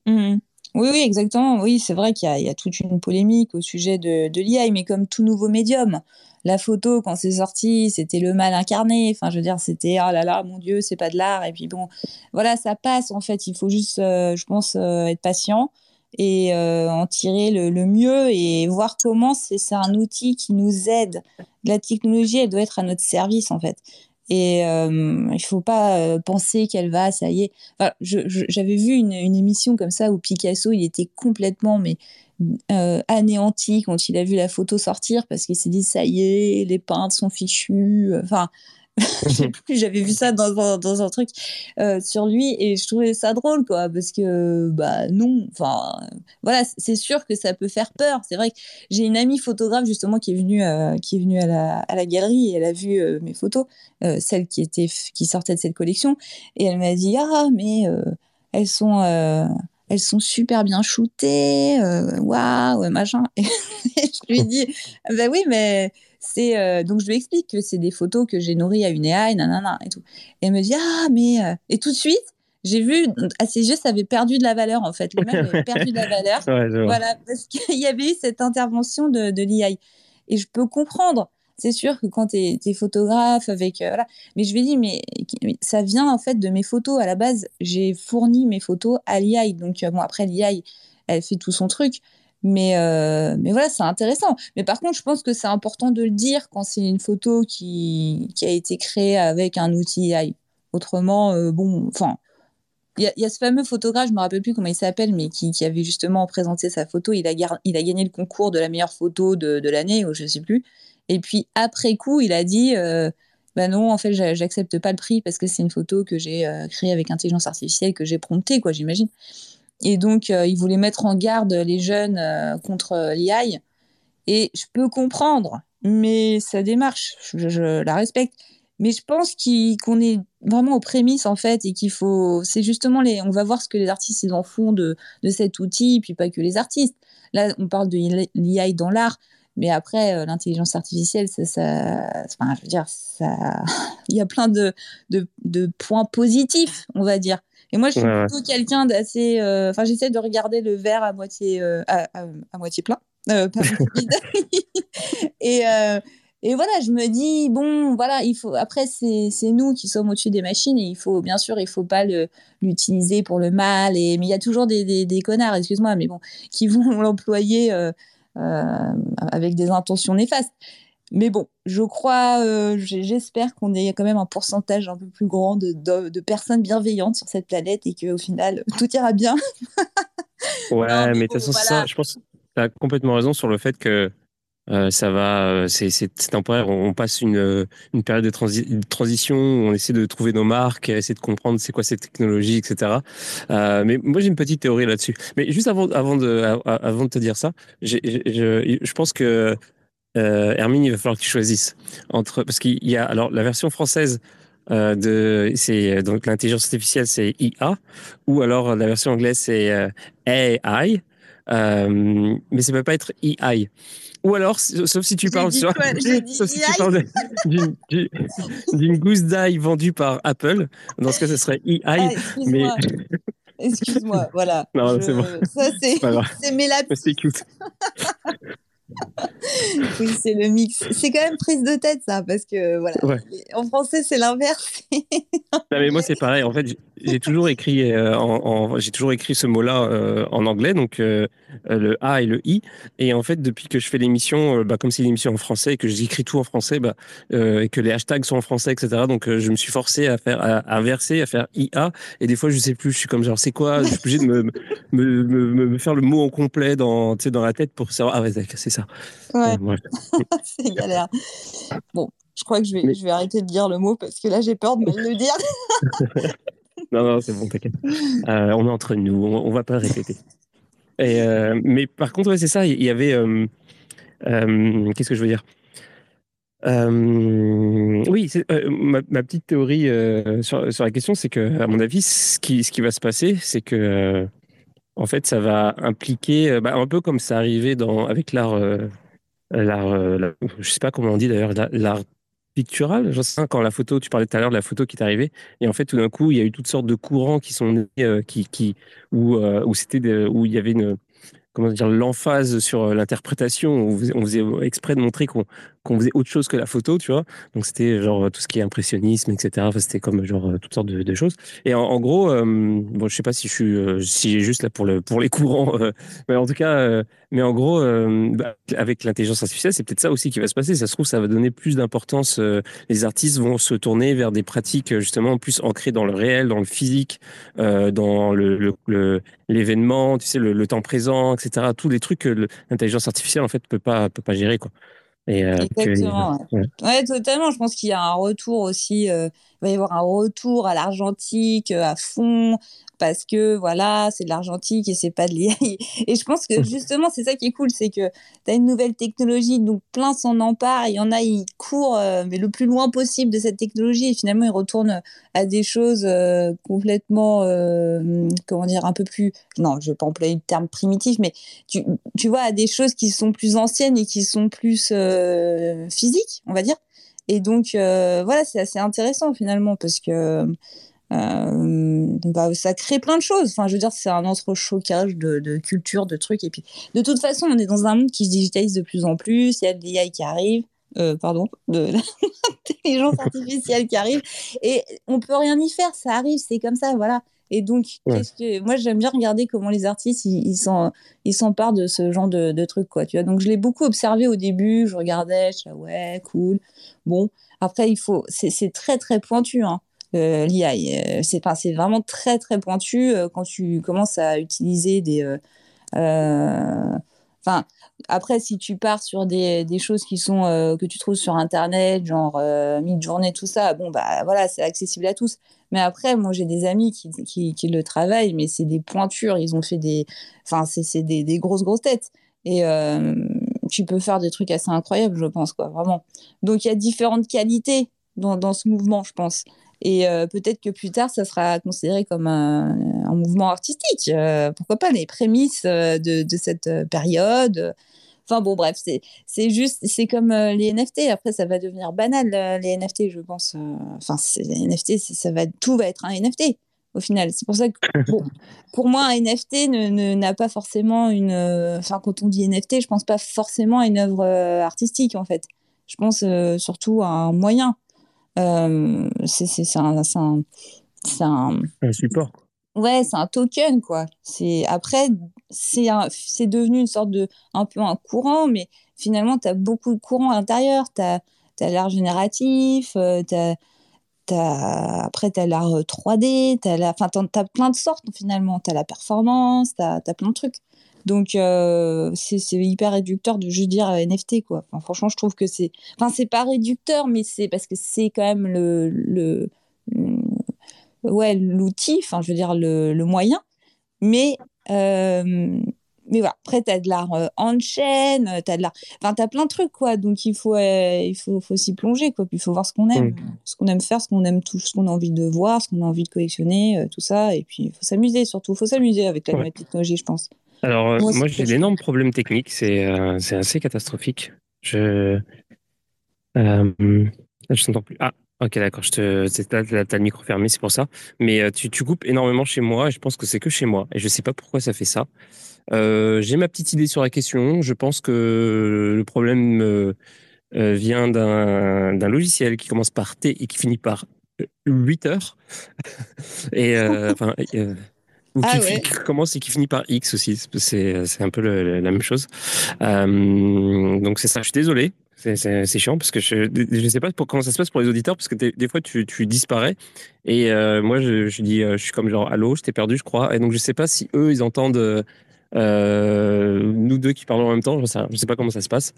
Mhm. Oui, exactement. Oui, c'est vrai qu'il y a, toute une polémique au sujet de, l'IA, mais comme tout nouveau médium, la photo, quand c'est sorti, c'était le mal incarné. Enfin, je veux dire, c'était oh là là, mon Dieu, c'est pas de l'art. Et puis bon, voilà, ça passe en fait. Il faut juste, euh, je pense, euh, être patient et euh, en tirer le, le mieux et voir comment c'est un outil qui nous aide. La technologie, elle doit être à notre service en fait. Et euh, il faut pas euh, penser qu'elle va, ça y est. Enfin, j'avais vu une, une émission comme ça où Picasso, il était complètement mais euh, anéanti quand il a vu la photo sortir parce qu'il s'est dit ça y est, les peintres sont fichus. Enfin, j'avais vu ça dans, un- truc euh, sur lui et je trouvais ça drôle quoi parce que bah non, enfin voilà, c'est sûr que ça peut faire peur. C'est vrai que j'ai une amie photographe justement qui est venue euh, qui est venue à la, à la galerie et elle a vu euh, mes photos, celles qui étaient qui sortaient de cette collection et elle m'a dit ah mais elles sont elles sont super bien shootées, waouh, machin. Et je lui dis, bah oui, mais c'est. euh, donc je lui explique que c'est des photos que j'ai nourries à une AI, nanana, et tout. Et elle me dit, ah, mais. euh, Et tout de suite, j'ai vu, à ses yeux, ça avait perdu de la valeur, en fait. L'image avait perdu de la valeur. Ouais. Voilà, parce qu'il y avait eu cette intervention de, de l'IA. Et je peux comprendre. C'est sûr que quand tu es, photographe avec. euh, voilà. Mais je lui ai dit, mais ça vient en fait de mes photos. À la base, j'ai fourni mes photos à l'IA. Donc, bon, après, l'IA, elle fait tout son truc. Mais, euh, mais voilà, c'est intéressant. Mais par contre, je pense que c'est important de le dire quand c'est une photo qui, qui a été créée avec un outil AI. Autrement, euh, bon, enfin. Il y, y a ce fameux photographe, je me rappelle plus comment il s'appelle, mais qui, qui avait justement présenté sa photo. Il a, gagné le concours de la meilleure photo de, de l'année, ou je sais plus. Et puis après coup, il a dit, bah non, en fait, j'a- j'accepte pas le prix parce que c'est une photo que j'ai créée avec intelligence artificielle, que j'ai promptée, quoi, j'imagine. Et donc, euh, il voulait mettre en garde les jeunes euh, contre euh, l'IA. Et je peux comprendre, mais sa démarche, je, la respecte. Mais je pense qu'on est vraiment aux prémices en fait et qu'il faut, c'est justement les, on va voir ce que les artistes ils en font de, cet outil, puis pas que les artistes. Là, on parle de l'IA dans l'art, mais après l'intelligence artificielle, ça, enfin, je veux dire, ça, il y a plein de points positifs, on va dire. Et moi, je suis plutôt quelqu'un d'assez. Enfin, j'essaie de regarder le verre à moitié, à, à, moitié plein, pas vide. et, et voilà, je me dis, bon, voilà, il faut. Après, c'est nous qui sommes au-dessus des machines et il faut, bien sûr, il faut pas l'utiliser pour le mal. Et, mais il y a toujours des, des, des connards, excuse-moi, mais bon, qui vont l'employer euh, euh, avec des intentions néfastes. Mais bon, je crois, euh, j'espère qu'on ait quand même un pourcentage un peu plus grand de, de, personnes bienveillantes sur cette planète et qu'au final, tout ira bien. ouais, mais de toute façon, ça, je pense que tu as complètement raison sur le fait que euh, ça va, euh, c'est temporaire. On passe une, une période de, transition où on essaie de trouver nos marques, essayer de comprendre c'est quoi cette technologie, etc. Euh, mais moi j'ai une petite théorie là-dessus. Mais juste avant, avant de, avant de te dire ça, je, je pense que euh, Hermine, il va falloir que tu choisisses entre parce qu'il y a alors la version française euh, de c'est donc l'intelligence artificielle c'est IA ou alors la version anglaise c'est AI. Euh, mais ça peut pas être EI. Ou alors, sauf si tu parles sur, sauf si tu parles d'une gousse d'ail vendue par Apple. Dans ce cas, ce serait EI. Ah, mais excuse-moi, voilà. Non, c'est bon. Ça, c'est mes C'est cute. oui, c'est le mix. C'est quand même prise de tête, ça, parce que voilà. En français, c'est l'inverse. mais moi, c'est pareil. En fait, j'ai toujours écrit, euh, en, j'ai toujours écrit ce mot-là euh, en anglais, donc euh, le A et le I. Et en fait, depuis que je fais l'émission, bah, comme c'est une émission en français et que j'écris tout en français, bah, et que les hashtags sont en français, etc. Donc, je me suis forcé à faire, à, inverser, à faire IA. Et des fois, je sais plus. Je suis comme genre, c'est quoi? Je suis obligé de me, me, me, me, faire le mot en complet dans, dans la tête pour savoir. Ah ouais, c'est ça. Ouais. c'est galère. Bon, je crois que je vais, je vais arrêter de dire le mot parce que là, j'ai peur de mal le dire. non, non, c'est bon, t'inquiète. Euh, on est entre nous, on, va pas répéter. Euh, mais par contre, c'est ça, il y avait. Euh, qu'est-ce que je veux dire? Oui, ma, ma, petite théorie sur, sur, la question, c'est que, à mon avis, ce qui, ce qui va se passer, c'est que, en fait, ça va impliquer, bah, un peu comme ça arrivait dans, avec l'art, l'art, je sais pas comment on dit d'ailleurs, l'art pictural. Je sais quand la photo, tu parlais tout à l'heure de la photo qui est arrivée, et en fait tout d'un coup il y a eu toutes sortes de courants qui sont nés, euh, qui, qui, où, euh, c'était, où il y avait une, comment dire, l'emphase sur euh, l'interprétation. On, on faisait, exprès de montrer qu'on qu'on faisait autre chose que la photo, tu vois. Donc c'était genre tout ce qui est impressionnisme, etc. Enfin, c'était comme genre toutes sortes de, choses. Et en, gros, euh, bon, je sais pas si je suis, euh, si j'ai juste là pour le pour les courants, euh, mais en tout cas, mais en gros, bah, avec l'intelligence artificielle, c'est peut-être ça aussi qui va se passer. Ça se trouve, ça va donner plus d'importance. les artistes vont se tourner vers des pratiques justement plus ancrées dans le réel, dans le physique, dans le l'événement, tu sais, le, le, temps présent, etc. Tous les trucs que l'intelligence artificielle en fait peut pas peut pas gérer quoi. Euh, Exactement. ouais. totalement. Je pense qu'il y a un retour aussi. Euh, il va y avoir un retour à l'argentique euh, à fond parce que voilà, c'est de l'argentique et c'est pas de l'IA. Et je pense que justement, c'est ça qui est cool, c'est que tu as une nouvelle technologie, donc plein s'en emparent, il y en a, ils courent mais le plus loin possible de cette technologie et finalement ils retournent à des choses complètement, comment dire, un peu plus, non, je vais pas employer le terme primitif, mais tu, tu vois, à des choses qui sont plus anciennes et qui sont plus physiques, on va dire. Et donc, voilà, c'est assez intéressant finalement parce que euh, bah, ça crée plein de choses. Enfin, je veux dire, c'est un entrechocage de, de culture, de trucs. Et puis, de toute façon, on est dans un monde qui se digitalise de plus en plus. Il y a de l'IA qui arrive. Euh, pardon, de l'intelligence artificielle qui arrive. Et on peut rien y faire. Ça arrive, c'est comme ça, voilà. Et donc, que... moi, j'aime bien regarder comment les artistes, ils s'emparent de ce genre de, de, trucs, quoi. Tu vois donc, je l'ai beaucoup observé au début. Je regardais, je disais, ouais, cool. Bon, après, il faut, c'est très, très pointu. Hein. Euh, l'IA. Euh, c'est vraiment très très pointu euh, quand tu commences à utiliser des Enfin, après, si tu pars sur des, choses qui sont que tu trouves sur Internet, genre mid-journée, tout ça, bon, bah voilà, c'est accessible à tous. Mais après, moi, j'ai des amis qui, le travaillent, mais c'est des pointures. Ils ont fait des. Enfin, c'est des, grosses, grosses têtes. Et tu peux faire des trucs assez incroyables, je pense, quoi, vraiment. Donc, il y a différentes qualités dans ce mouvement, je pense. Et euh, peut-être que plus tard, ça sera considéré comme un, mouvement artistique. Euh, pourquoi pas les prémices euh, de, de cette période Enfin bon, bref, c'est juste, c'est comme les NFT. Après, ça va devenir banal, les NFT, je pense. Enfin, les NFT, ça va, tout va être un NFT. au final. C'est pour ça que pour moi, un NFT n'a pas forcément une. Enfin, quand on dit NFT, je pense pas forcément à une œuvre artistique en fait. Je pense surtout à un moyen. C'est un, un, un, un support. Ouais, c'est un token, quoi. Après, c'est devenu une sorte de un peu un courant, mais finalement, tu as beaucoup de courants à l'intérieur. Tu as, l'art génératif, euh, t'as, as, après, tu as l'art 3D, tu as, enfin, as plein de sortes finalement. Tu as la performance, tu as, plein de trucs. Donc, euh, c'est hyper réducteur de juste dire euh, NFT, quoi. Enfin, franchement, je trouve que c'est. Enfin, c'est pas réducteur, mais c'est parce que c'est quand même le, le ouais, l'outil, enfin, je veux dire, le, le moyen. Mais, euh, mais voilà. Après, tu as de l'art en chaîne, tu as de l'art. Enfin, tu as plein de trucs, quoi. Donc, il faut, euh, il faut, faut s'y plonger, quoi. Puis, il faut voir ce qu'on aime, ce qu'on aime faire, ce qu'on aime tout, ce qu'on a envie de voir, ce qu'on a envie de collectionner, tout ça. Et puis, il faut s'améuser, surtout. Il faut s'amuser avec la nouvelle technologie, je pense. Alors, moi, j'ai d'énormes problèmes techniques. C'est c'est assez catastrophique. Je. je t'entends plus. Ah, Ok, d'accord. Te, t'as, le micro fermé, c'est pour ça. Mais euh, tu, tu coupes énormément chez moi et je pense que c'est que chez moi. Et je sais pas pourquoi ça fait ça. Euh, j'ai ma petite idée sur la question. Je pense que le problème euh, vient d'un, d'un logiciel qui commence par T et qui finit par 8 heures. et enfin. Ou ah qui, commence et qui finit par X aussi. C'est, un peu la même chose. donc c'est ça. Je suis désolé. C'est chiant parce que je ne sais pas pour, comment ça se passe pour les auditeurs parce que des fois tu, tu disparais et euh, moi je, je, dis euh, je suis comme genre allô je t'ai perdu je crois et donc je sais pas si eux ils entendent euh, nous deux qui parlons en même temps je sais, je sais pas comment ça se passe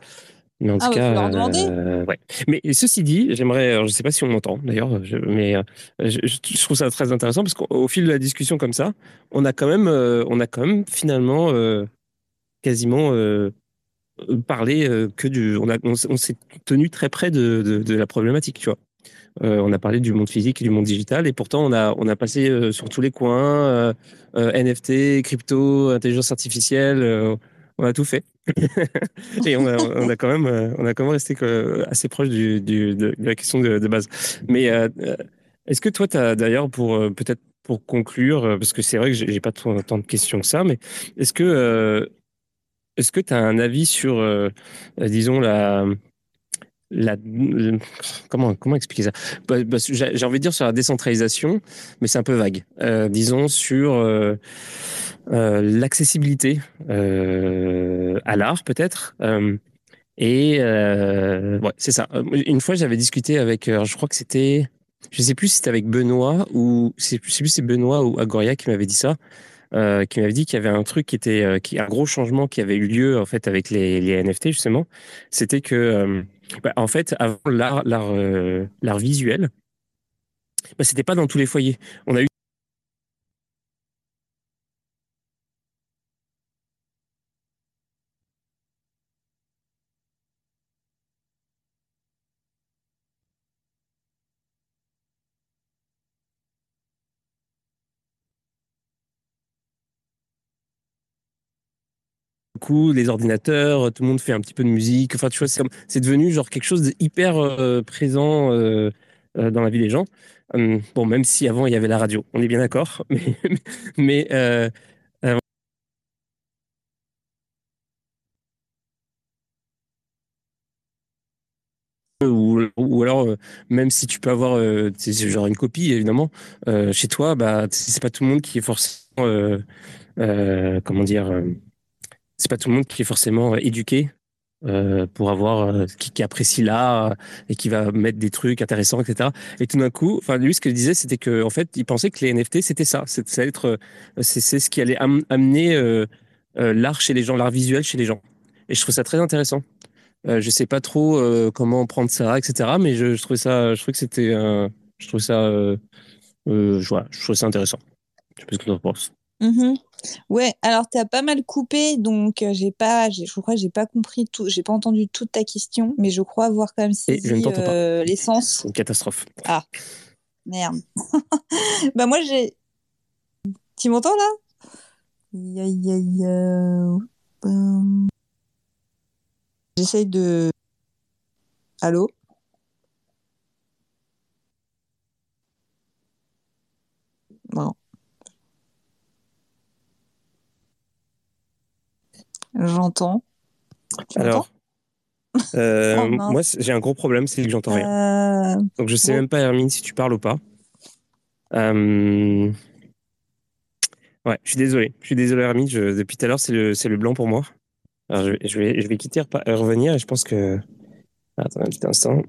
mais en ah, tout cas euh, ouais mais ceci dit j'aimerais je sais pas si on m'entend d'ailleurs mais je, je, trouve ça très intéressant parce qu'au fil de la discussion comme ça on a quand même on a quand même finalement quasiment euh, que du. On, s'est tenu très près de, de, de, la problématique, tu vois. Euh, on a parlé du monde physique et du monde digital, et pourtant on a, on a passé euh, sur tous les coins NFT, crypto, intelligence artificielle, on a tout fait. et on a, on a, quand même, on a quand même resté assez proche du, du, de, la question de, de base. Mais est-ce que toi, tu as d'ailleurs, pour peut-être pour conclure, parce que c'est vrai que j'ai pas tant de questions que ça, mais est-ce que est-ce que tu as un avis sur, euh, euh, disons, la, la, comment, comment expliquer ça? Bah, bah, J'ai envie de dire sur la décentralisation, mais c'est un peu vague. Euh, disons sur l'accessibilité à l'art, peut-être. et ouais, c'est ça. Une fois, j'avais discuté avec, je crois que c'était, je sais plus si c'était avec Benoît ou, je sais plus si c'est Benoît ou Agoria qui m'avait dit ça. Euh, qui m'avait dit qu'il y avait un truc qui était euh, qui un gros changement qui avait eu lieu en fait avec les, les NFT justement c'était que euh, bah, en fait avant l'art l'art l'art visuel bah, c'était pas dans tous les foyers on a eu les ordinateurs, tout le monde fait un petit peu de musique. Enfin, tu vois, c'est devenu genre quelque chose d'hyper euh, présent euh, euh, dans la vie des gens. Hum, bon, même si avant il y avait la radio, on est bien d'accord, mais, ou, alors même si tu peux avoir genre une copie évidemment chez toi bah c'est pas tout le monde qui est forcément comment dire c'est pas tout le monde qui est forcément euh, éduqué euh, pour avoir euh, qui, apprécie l'art et qui va mettre des trucs intéressants, etc. Et tout d'un coup, enfin lui, ce qu'il disait, c'était que en fait, il pensait que les NFT c'était ça, c'est être, c'est ce qui allait amener l'art chez les gens, l'art visuel chez les gens. Et je trouve ça très intéressant. Je sais pas trop comment prendre ça, etc. Mais je, je trouvais ça, je trouvais que c'était, je trouve ça, je, vois, je trouve ça intéressant. Je sais pas ce que tu en penses. Mmh ouais, alors tu as pas mal coupé, donc euh, j'ai pas, je crois que j'ai pas compris tout, j'ai pas entendu toute ta question, mais je crois avoir quand même saisi euh, l'essence. C'est une catastrophe. Ah, merde. bah moi j'ai... Tu m'entends là? J'essaye de... Allô Bon. J'entends. Alors, euh, Oh, moi, j'ai un gros problème, c'est que j'entends rien. Euh, Donc, je sais bon. même pas, Hermine, si tu parles ou pas. Euh, Ouais, je suis désolé. Je suis désolé, Hermine. je- Depuis tout à l'heure, c'est le, le blanc pour moi. Alors, je vais, je vais, je vais quitter, repa- revenir, et je pense que. Attends un petit instant.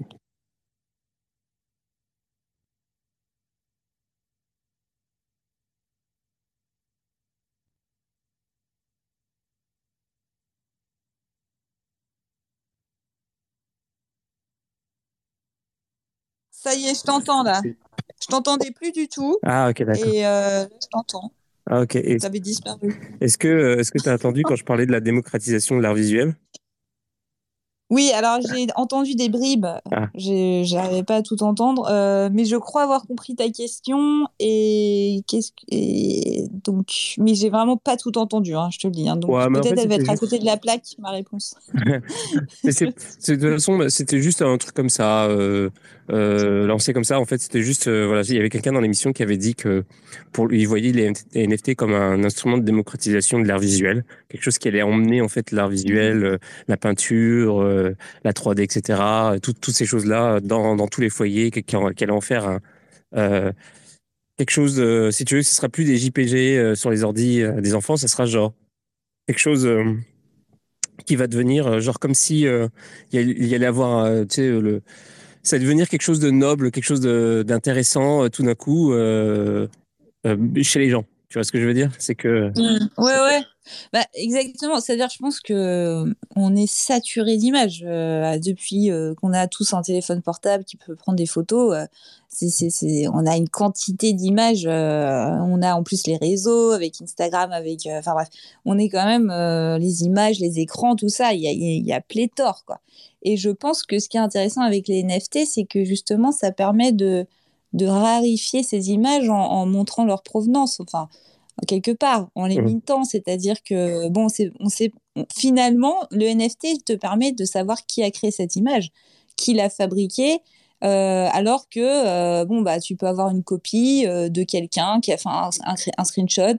Ça y est, je t'entends là. Je t'entendais plus du tout. Ah, ok, d'accord. Et euh, je t'entends. Ah, ok. Et T'avais disparu. Est-ce que est-ce que tu as entendu quand je parlais de la démocratisation de l'art visuel? Oui, alors j'ai entendu des bribes. Ah. J'arrivais pas à tout entendre, euh, mais je crois avoir compris ta question et qu'est-ce que et donc, mais j'ai vraiment pas tout entendu, hein, je te le dis. hein. donc Ouais, mais en peut-être fait, elle va être à côté de la plaque ma réponse. Mais de toute façon, c'était juste un truc comme ça, euh, euh, lancé comme ça. En fait, c'était juste, voilà, il y avait quelqu'un dans l'émission qui avait dit que pour lui, il voyait les NFT comme un instrument de démocratisation de l'art visuel, quelque chose qui allait emmener en fait l'art visuel, la peinture, euh, la 3D, etc., euh, tout- toutes ces choses-là dans, dans tous les foyers, qu'elle en faire euh, quelque chose. euh, si tu veux, ce sera plus des JPG euh, sur les ordis euh, des enfants, ça sera genre quelque chose. euh, qui va devenir euh, genre comme si euh, il y, allait avoir euh, tu sais euh, le ça va devenir quelque chose de noble quelque chose de- d'intéressant euh, tout d'un coup euh, euh, chez les gens tu vois ce que je veux dire? C'est que Ouais, ouais. Bah, exactement. C'est-à-dire, je pense que euh, on est saturé d'images euh, depuis euh, qu'on a tous un téléphone portable qui peut prendre des photos. on a une quantité d'images. on a en plus les réseaux avec Instagram, avec. Enfin bref, on est quand même les images, les écrans, tout ça. Il y a, y a pléthore, quoi. Et je pense que ce qui est intéressant avec les NFT, c'est que justement, ça permet de de rarifier ces images en, en montrant leur provenance. Enfin quelque part en les Mhm. mintant, c'est-à-dire que bon, on sait finalement le NFT te permet de savoir qui a créé cette image, qui l'a fabriquée, euh, alors que euh, bon bah tu peux avoir une copie euh, de quelqu'un qui a fait un, un, un screenshot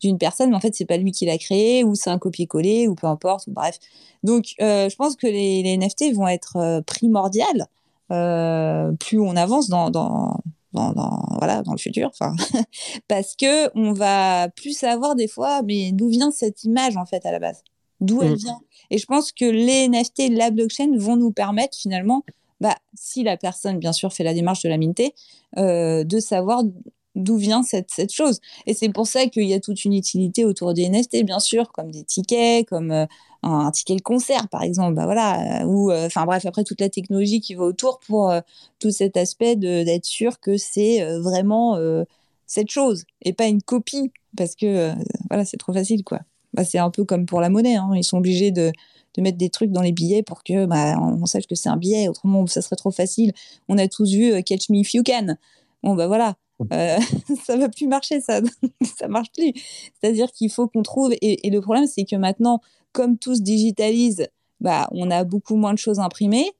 d'une personne, mais en fait c'est pas lui qui l'a créé ou c'est un copier-coller ou peu importe, ou bref. Donc euh, je pense que les, les NFT vont être euh, primordiales plus on avance dans, dans dans, dans, voilà, dans le futur, enfin, parce que on va plus savoir des fois, mais d'où vient cette image en fait à la base, d'où elle Mm. vient? Et je pense que les NFT, la blockchain vont nous permettre finalement, bah, si la personne bien sûr fait la démarche de la minter, euh, de savoir d'où vient cette, cette chose. Et c'est pour ça qu'il y a toute une utilité autour des NFT, bien sûr, comme des tickets, comme euh, un, ticket de concert, par exemple, bah voilà, euh, ou euh, enfin bref, après toute la technologie qui va autour pour euh, tout cet aspect d'être sûr que c'est euh, vraiment cette chose et pas une copie, parce que voilà, c'est trop facile, quoi. Bah, c'est un peu comme pour la monnaie, hein. ils sont obligés de, de mettre des trucs dans les billets pour que bah, on, on sache que c'est un billet, autrement ça serait trop facile. On a tous vu Catch Me If You Can. Bon, bah voilà. Euh, ça va plus marcher, ça, ça marche plus. C'est-à-dire qu'il faut qu'on trouve. Et, et le problème, c'est que maintenant, comme tout se digitalise, bah, on a beaucoup moins de choses imprimées.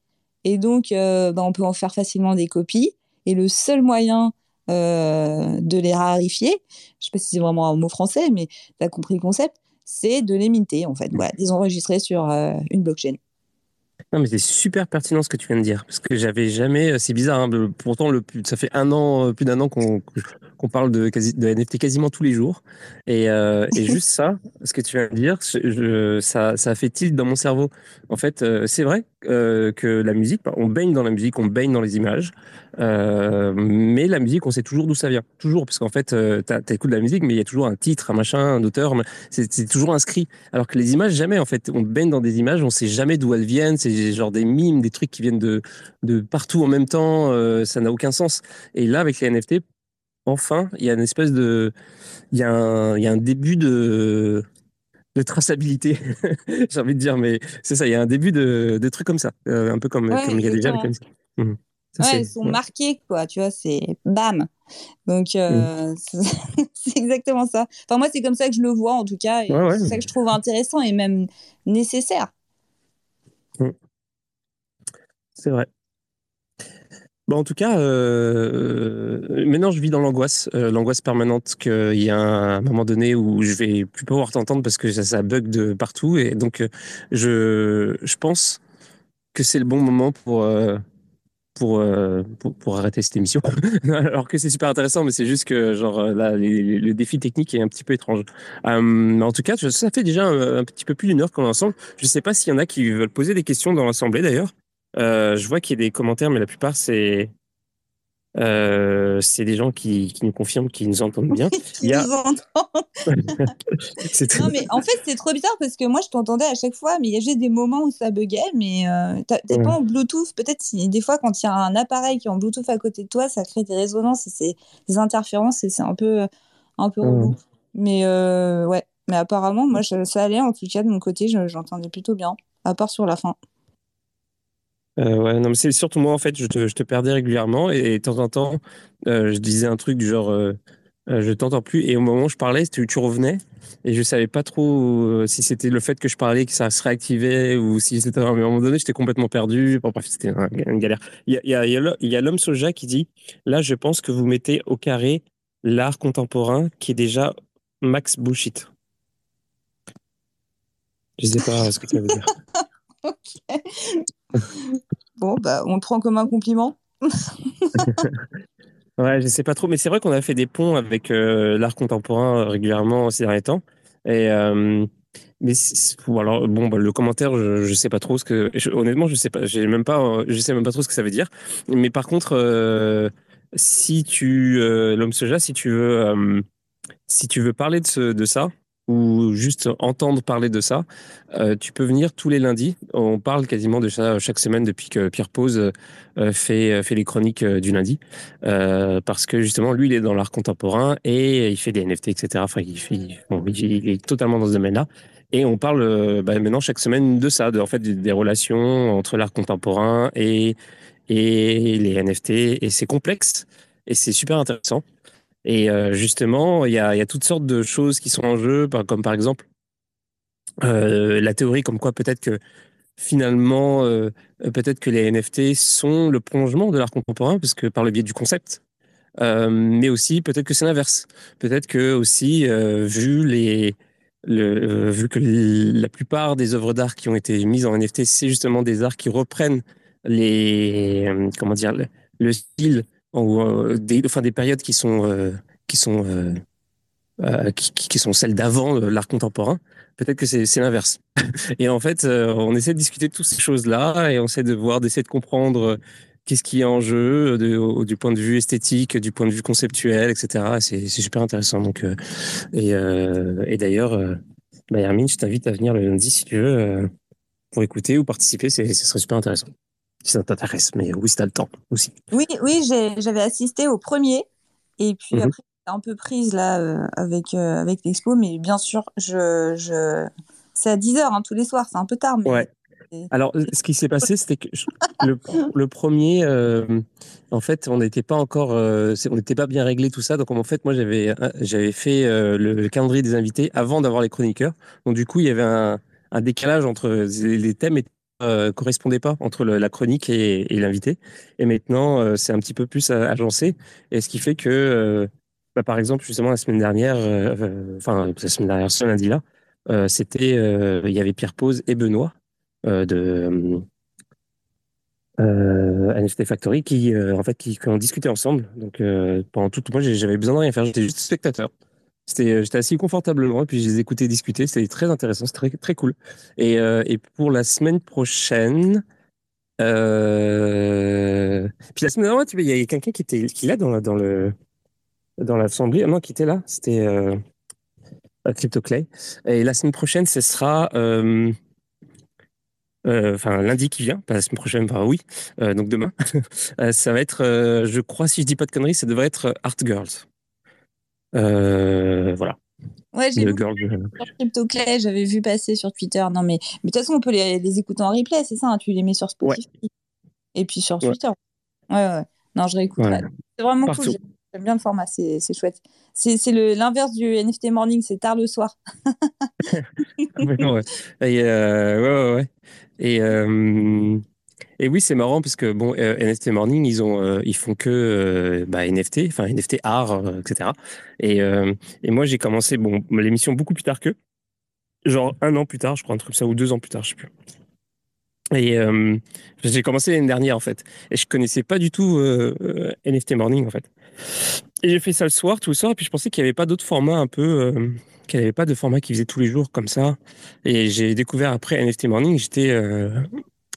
Et donc, euh, bah, on peut en faire facilement des copies. Et le seul moyen euh, de les rarifier, je sais pas si c'est vraiment un mot français, mais tu as compris le concept, c'est de les minter, en fait. Voilà, les enregistrer sur euh, une blockchain. Non mais c'est super pertinent ce que tu viens de dire parce que j'avais jamais euh, c'est bizarre hein, pourtant ça fait un an euh, plus d'un an qu'on qu'on parle de quasi de NFT quasiment tous les jours. Et, euh, et juste ça ce que tu viens de dire ça ça fait tilt dans mon cerveau. En fait c'est vrai que la musique on baigne dans la musique on baigne dans les images mais la musique on sait toujours d'où ça vient. Toujours parce qu'en fait t'as- t'écoutes de la musique mais il y a toujours un titre un machin un auteur c'est toujours inscrit. Alors que les images jamais en fait. On baigne dans des images on sait jamais d'où elles viennent c'est genre des mimes des trucs qui viennent de de partout en même temps euh, ça n'a aucun sens et là avec les NFT enfin il y a une espèce de il y a un il y a un début de de traçabilité j'ai envie de dire mais c'est ça il y a un début de de trucs comme ça euh, un peu comme Ouais, comme il y a déjà avec. Mhm. Ça, Ouais, elles sont ouais. marquées, quoi, tu vois, c'est bam. Donc, euh, c'est c'est exactement ça. Enfin, moi, c'est comme ça que je le vois, en tout cas, c'est ça que je trouve intéressant et même nécessaire. C'est vrai Bon, en tout cas, euh, maintenant je vis dans l'angoisse, euh, l'angoisse permanente qu'il y a un moment donné où je vais plus pouvoir t'entendre parce que ça, bug de partout. Et donc, euh, je, je pense que c'est le bon moment pour, pour, euh, pour, arrêter cette émission. Alors que c'est super intéressant, mais c'est juste que genre là, les, le défi technique est un petit peu étrange. Euh, en tout cas, ça fait déjà un, petit peu plus d'une heure qu'on est ensemble. Je sais pas s'il y en a qui veulent poser des questions dans l'assemblée d'ailleurs. Euh, je vois qu'il y a des commentaires, mais la plupart, c'est euh, c'est des gens qui, qui, nous confirment qu'ils nous entendent bien. qui Il y a... nous entendent. non, mais en fait, c'est trop bizarre parce que moi, je t'entendais à chaque fois, mais il y a juste des moments où ça buguait. Mais euh, t'es ouais. pas en Bluetooth. Peut-être si des fois, quand il y a un appareil qui est en Bluetooth à côté de toi, ça crée des résonances et des interférences et c'est un peu, un peu relou. Mais euh, ouais. Mais apparemment, moi, je, ça allait. En tout cas, de mon côté, j'entendais plutôt bien, à part sur la fin. Euh, ouais, non, mais c'est surtout moi, en fait, je te, je te perdais régulièrement et, de temps en temps, euh, je disais un truc du genre, euh, je t'entends plus. Et au moment où je parlais, tu, revenais et je savais pas trop si c'était le fait que je parlais que ça se réactivait ou si c'était. Mais à un moment donné, j'étais complètement perdu. Bon, bref, c'était une galère. Il y a, il y a, il y a l'homme soja qui dit Là, je pense que vous mettez au carré l'art contemporain qui est déjà max bullshit. Je sais pas ce que ça veut dire. ok. Bon, bah, on le prend comme un compliment. ouais, je sais pas trop, mais c'est vrai qu'on a fait des ponts avec euh, l'art contemporain euh, régulièrement ces derniers temps. Et euh, mais bon, bah, le commentaire, je, je sais pas trop ce que. Honnêtement, je sais pas, j'ai même pas, je sais même pas trop ce que ça veut dire. Mais par contre, si tu l'homme soja, si tu veux, si tu veux parler de, ce, de ça, ou juste entendre parler de ça, euh, tu peux venir tous les lundis. On parle quasiment de ça chaque semaine depuis que Pierre Pose euh, fait, fait les chroniques euh, du lundi. parce que justement, lui, il est dans l'art contemporain et il fait des NFT, etc. Enfin, il, fait, bon, il est totalement dans ce domaine-là. Et on parle bah, maintenant chaque semaine de ça, de, en fait, des relations entre l'art contemporain et, et les NFT. Et c'est complexe et c'est super intéressant. Et euh, justement, il y a, toutes sortes de choses qui sont en jeu, comme par exemple euh, la théorie comme quoi peut-être que finalement, euh, peut-être que les NFT sont le prolongement de l'art contemporain, parce que par le biais du concept. Mais aussi peut-être que c'est l'inverse. Peut-être que aussi, vu les, le, vu que la plupart des œuvres d'art qui ont été mises en NFT, c'est justement des arts qui reprennent les, comment dire, le style ou euh, des, enfin, des périodes qui sont, euh, qui, sont, euh, qui, sont celles d'avant l'art contemporain. Peut-être que c'est l'inverse. et en fait, on essaie de discuter de toutes ces choses-là et on essaie de voir, d'essayer de comprendre qu'est-ce qui est en jeu du point de vue esthétique, du point de vue conceptuel, etc. C'est super intéressant. Donc, et, et d'ailleurs, euh, bah, Hermine, je t'invite à venir le lundi si tu veux pour écouter ou participer. Ce serait super intéressant si ça t'intéresse, mais oui, si t'as le temps aussi. Oui, oui, j'avais assisté au premier, et puis mmh. après, un peu prise là euh, avec, euh, avec l'expo, mais bien sûr, je, je... c'est à 10h hein, tous les soirs, c'est un peu tard. Mais... Ouais. Alors, ce qui s'est passé, c'était que le, le premier, euh, en fait, on n'était pas encore, on n'était pas bien réglé tout ça. Donc, en fait, moi, j'avais, j'avais fait le, le, calendrier des invités avant d'avoir les chroniqueurs. Donc, du coup, il y avait un, un décalage entre les thèmes étaient euh, correspondait pas entre la chronique et, et l'invité. Et maintenant, euh, c'est un petit peu plus agencé. Et ce qui fait que, euh, bah, par exemple, justement, la semaine dernière, enfin, la semaine dernière, ce lundi-là, c'était, il y avait Pierre Pose et Benoît de NFT Factory qui, en fait, qui, qui, ont discuté ensemble. Donc, pendant tout, moi, j'avais besoin de rien faire. J'étais juste spectateur. C'était, j'étais assis confortablement et puis je les écoutais discuter. C'était très intéressant, c'était très, très cool. Et, euh, et pour la semaine prochaine, euh... puis la semaine dernière, il y a quelqu'un qui était qui là dans la, dans le dans l'assemblée. Non, qui était là. C'était euh, CryptoClay. Et la semaine prochaine, ce sera euh, euh, enfin lundi qui vient, pas la semaine prochaine, enfin oui, euh, donc demain. ça va être, euh, je crois, si je dis pas de conneries, ça devrait être Art Girls. Euh, voilà. Ouais, j'ai vu sur CryptoClay, j'avais vu passer sur Twitter. Non, mais, mais de toute façon, on peut les, les écouter en replay, c'est ça hein, Tu les mets sur Spotify ouais. et puis sur Twitter. Ouais, ouais. Non, je réécouterai. Ouais. C'est vraiment Partout. cool. J'aime bien le format, c'est chouette. C'est l'inverse du NFT Morning, c'est tard le soir. ouais, ouais. Et, euh, ouais, ouais, ouais. Et, euh, et oui, c'est marrant parce que bon, euh, NFT Morning, ils ont, euh, ils font que euh, bah, NFT, enfin NFT art, etc. Et, moi, j'ai commencé bon l'émission beaucoup plus tard qu'eux, genre un an plus tard, je crois un truc comme ça, ou deux ans plus tard, je sais plus. Et j'ai commencé l'année dernière en fait, et je connaissais pas du tout NFT Morning en fait. Et j'ai fait ça le soir, tout le soir, et puis je pensais qu'il n'y avait pas d'autres formats un peu, qu'il n'y avait pas de format qui faisait tous les jours comme ça. Et j'ai découvert après NFT Morning, j'étais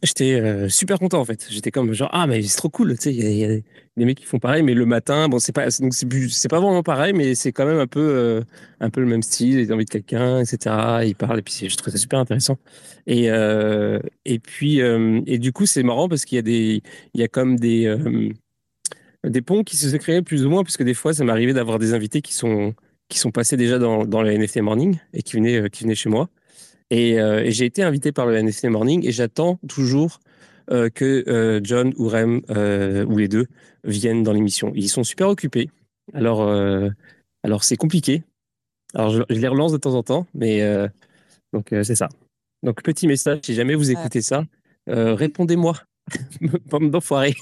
j'étais euh, super content en fait. J'étais comme genre ah mais c'est trop cool, tu sais, il y, a des mecs qui font pareil, mais le matin, bon c'est pas donc c'est pas vraiment pareil, mais c'est quand même un peu euh, un peu le même style. Ils envie de quelqu'un, etc. Ils parlent et puis je trouve ça super intéressant. Et euh, et puis et du coup c'est marrant parce qu'il y a des il y a comme des des ponts qui se créés plus ou moins parce que des fois ça m'arrivait d'avoir des invités qui sont qui sont passés déjà dans dans le NFT Morning et qui venaient qui venaient chez moi. Euh, et, j'ai été invité par le NFT Morning et j'attends toujours euh, que euh, John ou Rem ou les deux viennent dans l'émission. Ils sont super occupés. Alors, alors c'est compliqué. Alors je, les relance de temps en temps, mais donc c'est ça. Donc petit message, si jamais vous écoutez ça, répondez-moi. Bande d'enfoirés.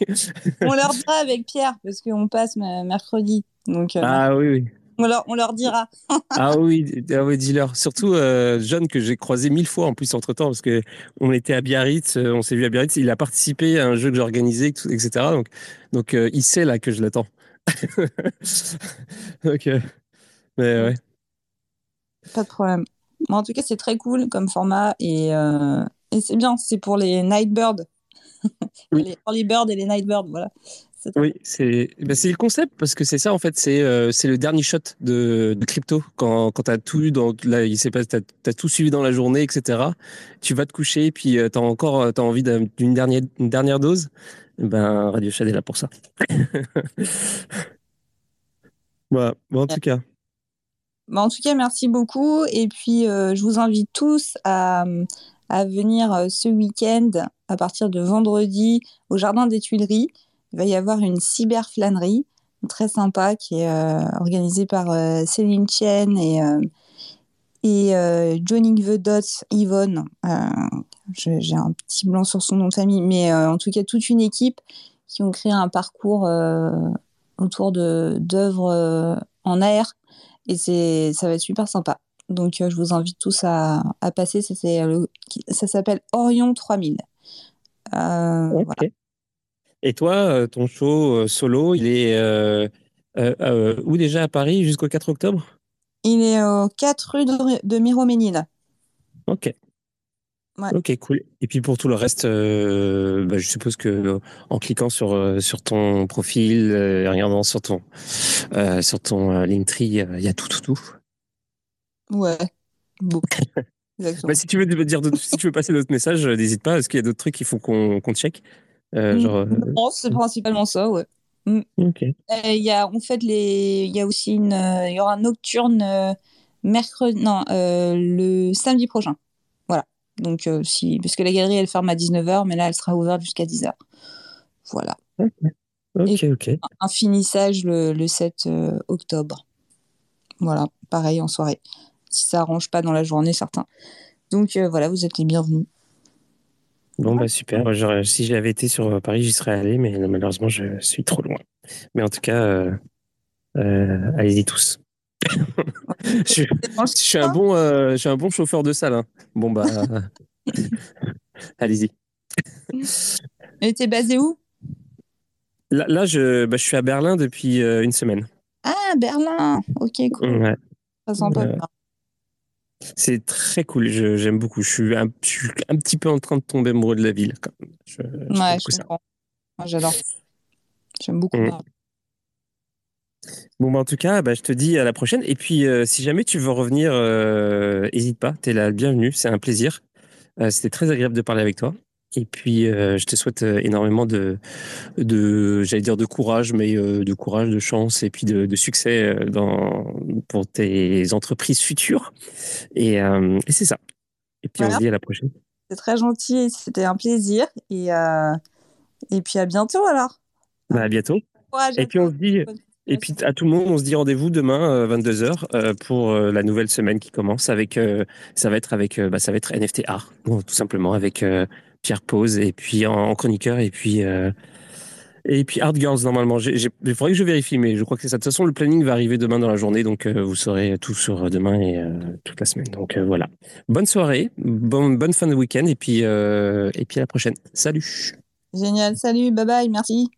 on leur dira avec Pierre, parce qu'on passe mercredi. Donc, ah oui, oui. On leur, on leur dira. ah oui, ah oui dis-leur. Surtout euh, John, que j'ai croisé mille fois en plus entre-temps, parce que on était à Biarritz, euh, on s'est vu à Biarritz, il a participé à un jeu que j'ai organisé, etc. Donc, donc euh, il sait là que je l'attends. ok. Mais ouais. Pas de problème. en tout cas, c'est très cool comme format et, et c'est bien. C'est pour les Nightbirds. les early birds et les Nightbirds, voilà. Oui, c'est bah, le concept parce que c'est ça en fait, c'est euh, c'est le dernier shot de, de crypto. Quand, quand tu as tout dans là, il s'est pas, t'as as tout suivi dans la journée, etc. Tu vas te coucher et puis euh, tu as encore as envie d'une dernière une dernière dose. Ben Radio Shad est là pour ça. voilà. Bon, en tout cas. Bah, en tout cas, merci beaucoup. Et puis, euh, je vous invite tous à, à venir ce week-end à partir de vendredi au Jardin des Tuileries il va y avoir une cyberflânerie très sympa qui est euh, organisée par euh, Céline Chen et, euh, et Johnny Vedot, Yvonne. J'ai un petit blanc sur son nom de famille, mais en tout cas toute une équipe qui ont créé un parcours autour d'œuvres en air et ça va être super sympa. Donc je vous invite tous à, à passer. Ça, s'appelle Orion 3000. Voilà. Et toi, euh, ton show euh, solo, il est euh, où déjà à Paris jusqu'au 4 octobre? Il est au 4 rue de, de Miroménil. Ok. Ok, cool. Et puis pour tout le reste, bah, je suppose que en cliquant sur sur ton profil, en regardant sur ton sur ton Linktree, il y a tout, tout, tout. Ouais. Bon. bah, si tu veux dire, si tu veux passer d'autres messages, n'hésite pas. Est-ce qu'il y a d'autres trucs qu'il faut qu'on qu'on check? Euh, mm. genre, euh, c'est principalement ça, ouais. Mm. Il y a en fait les, il y a aussi une, il y aura un nocturne mercredi, non, le samedi prochain. Voilà. Donc si, parce que la galerie elle ferme à 19h, mais là elle sera ouverte jusqu'à 10h. Voilà. Ok, ok. Un, finissage le, le 7 octobre. Voilà, pareil en soirée. Si ça arrange pas dans la journée, certains. Donc voilà, vous êtes les bienvenus. Bon, bah super. si j'avais été sur euh, Paris, j'y serais allé, mais malheureusement, je suis trop loin. Mais en tout cas, euh, euh, allez-y tous. je, suis un bon, je suis un bon chauffeur de salle. Hein. Bon, bah, allez-y. Et t'es basé où? Là, là, je, bah, je suis à Berlin depuis une semaine. Ah, Berlin Ok, cool. Ouais. Ça sent pas c'est très cool, j'aime beaucoup. Je suis, un, un, petit peu en train de tomber amoureux de la ville. Je, ouais, je comprends. J'adore. J'aime beaucoup. Mm. Bon, bah, en tout cas, bah, je te dis à la prochaine. Et puis, euh, si jamais tu veux revenir, n'hésite euh, pas. Tu es la bienvenue. C'est un plaisir. Euh, c'était très agréable de parler avec toi. Et puis, je te souhaite énormément de, de j'allais dire de courage, mais de courage, de chance et puis de, de succès dans, pour tes entreprises futures. Et, et c'est ça. Et puis, on se dit à la prochaine. C'est très gentil, c'était un plaisir. Et, et puis, à bientôt alors. Bah, à bientôt. et puis, on se dit. Et puis à tout le monde, on se dit rendez-vous demain 22h pour la nouvelle semaine qui commence avec ça va être avec bah, ça va être NFT art tout simplement avec Pierre Pose et puis en, chroniqueur et puis et puis Art Girls normalement. Il faudrait que je vérifie mais je crois que c'est ça. De toute façon, le planning va arriver demain dans la journée donc vous saurez tout sur demain et toute la semaine. Donc voilà. Bonne soirée, bonne fin de week-end et puis et puis à la prochaine. Salut. Génial. Salut. Bye bye. Merci.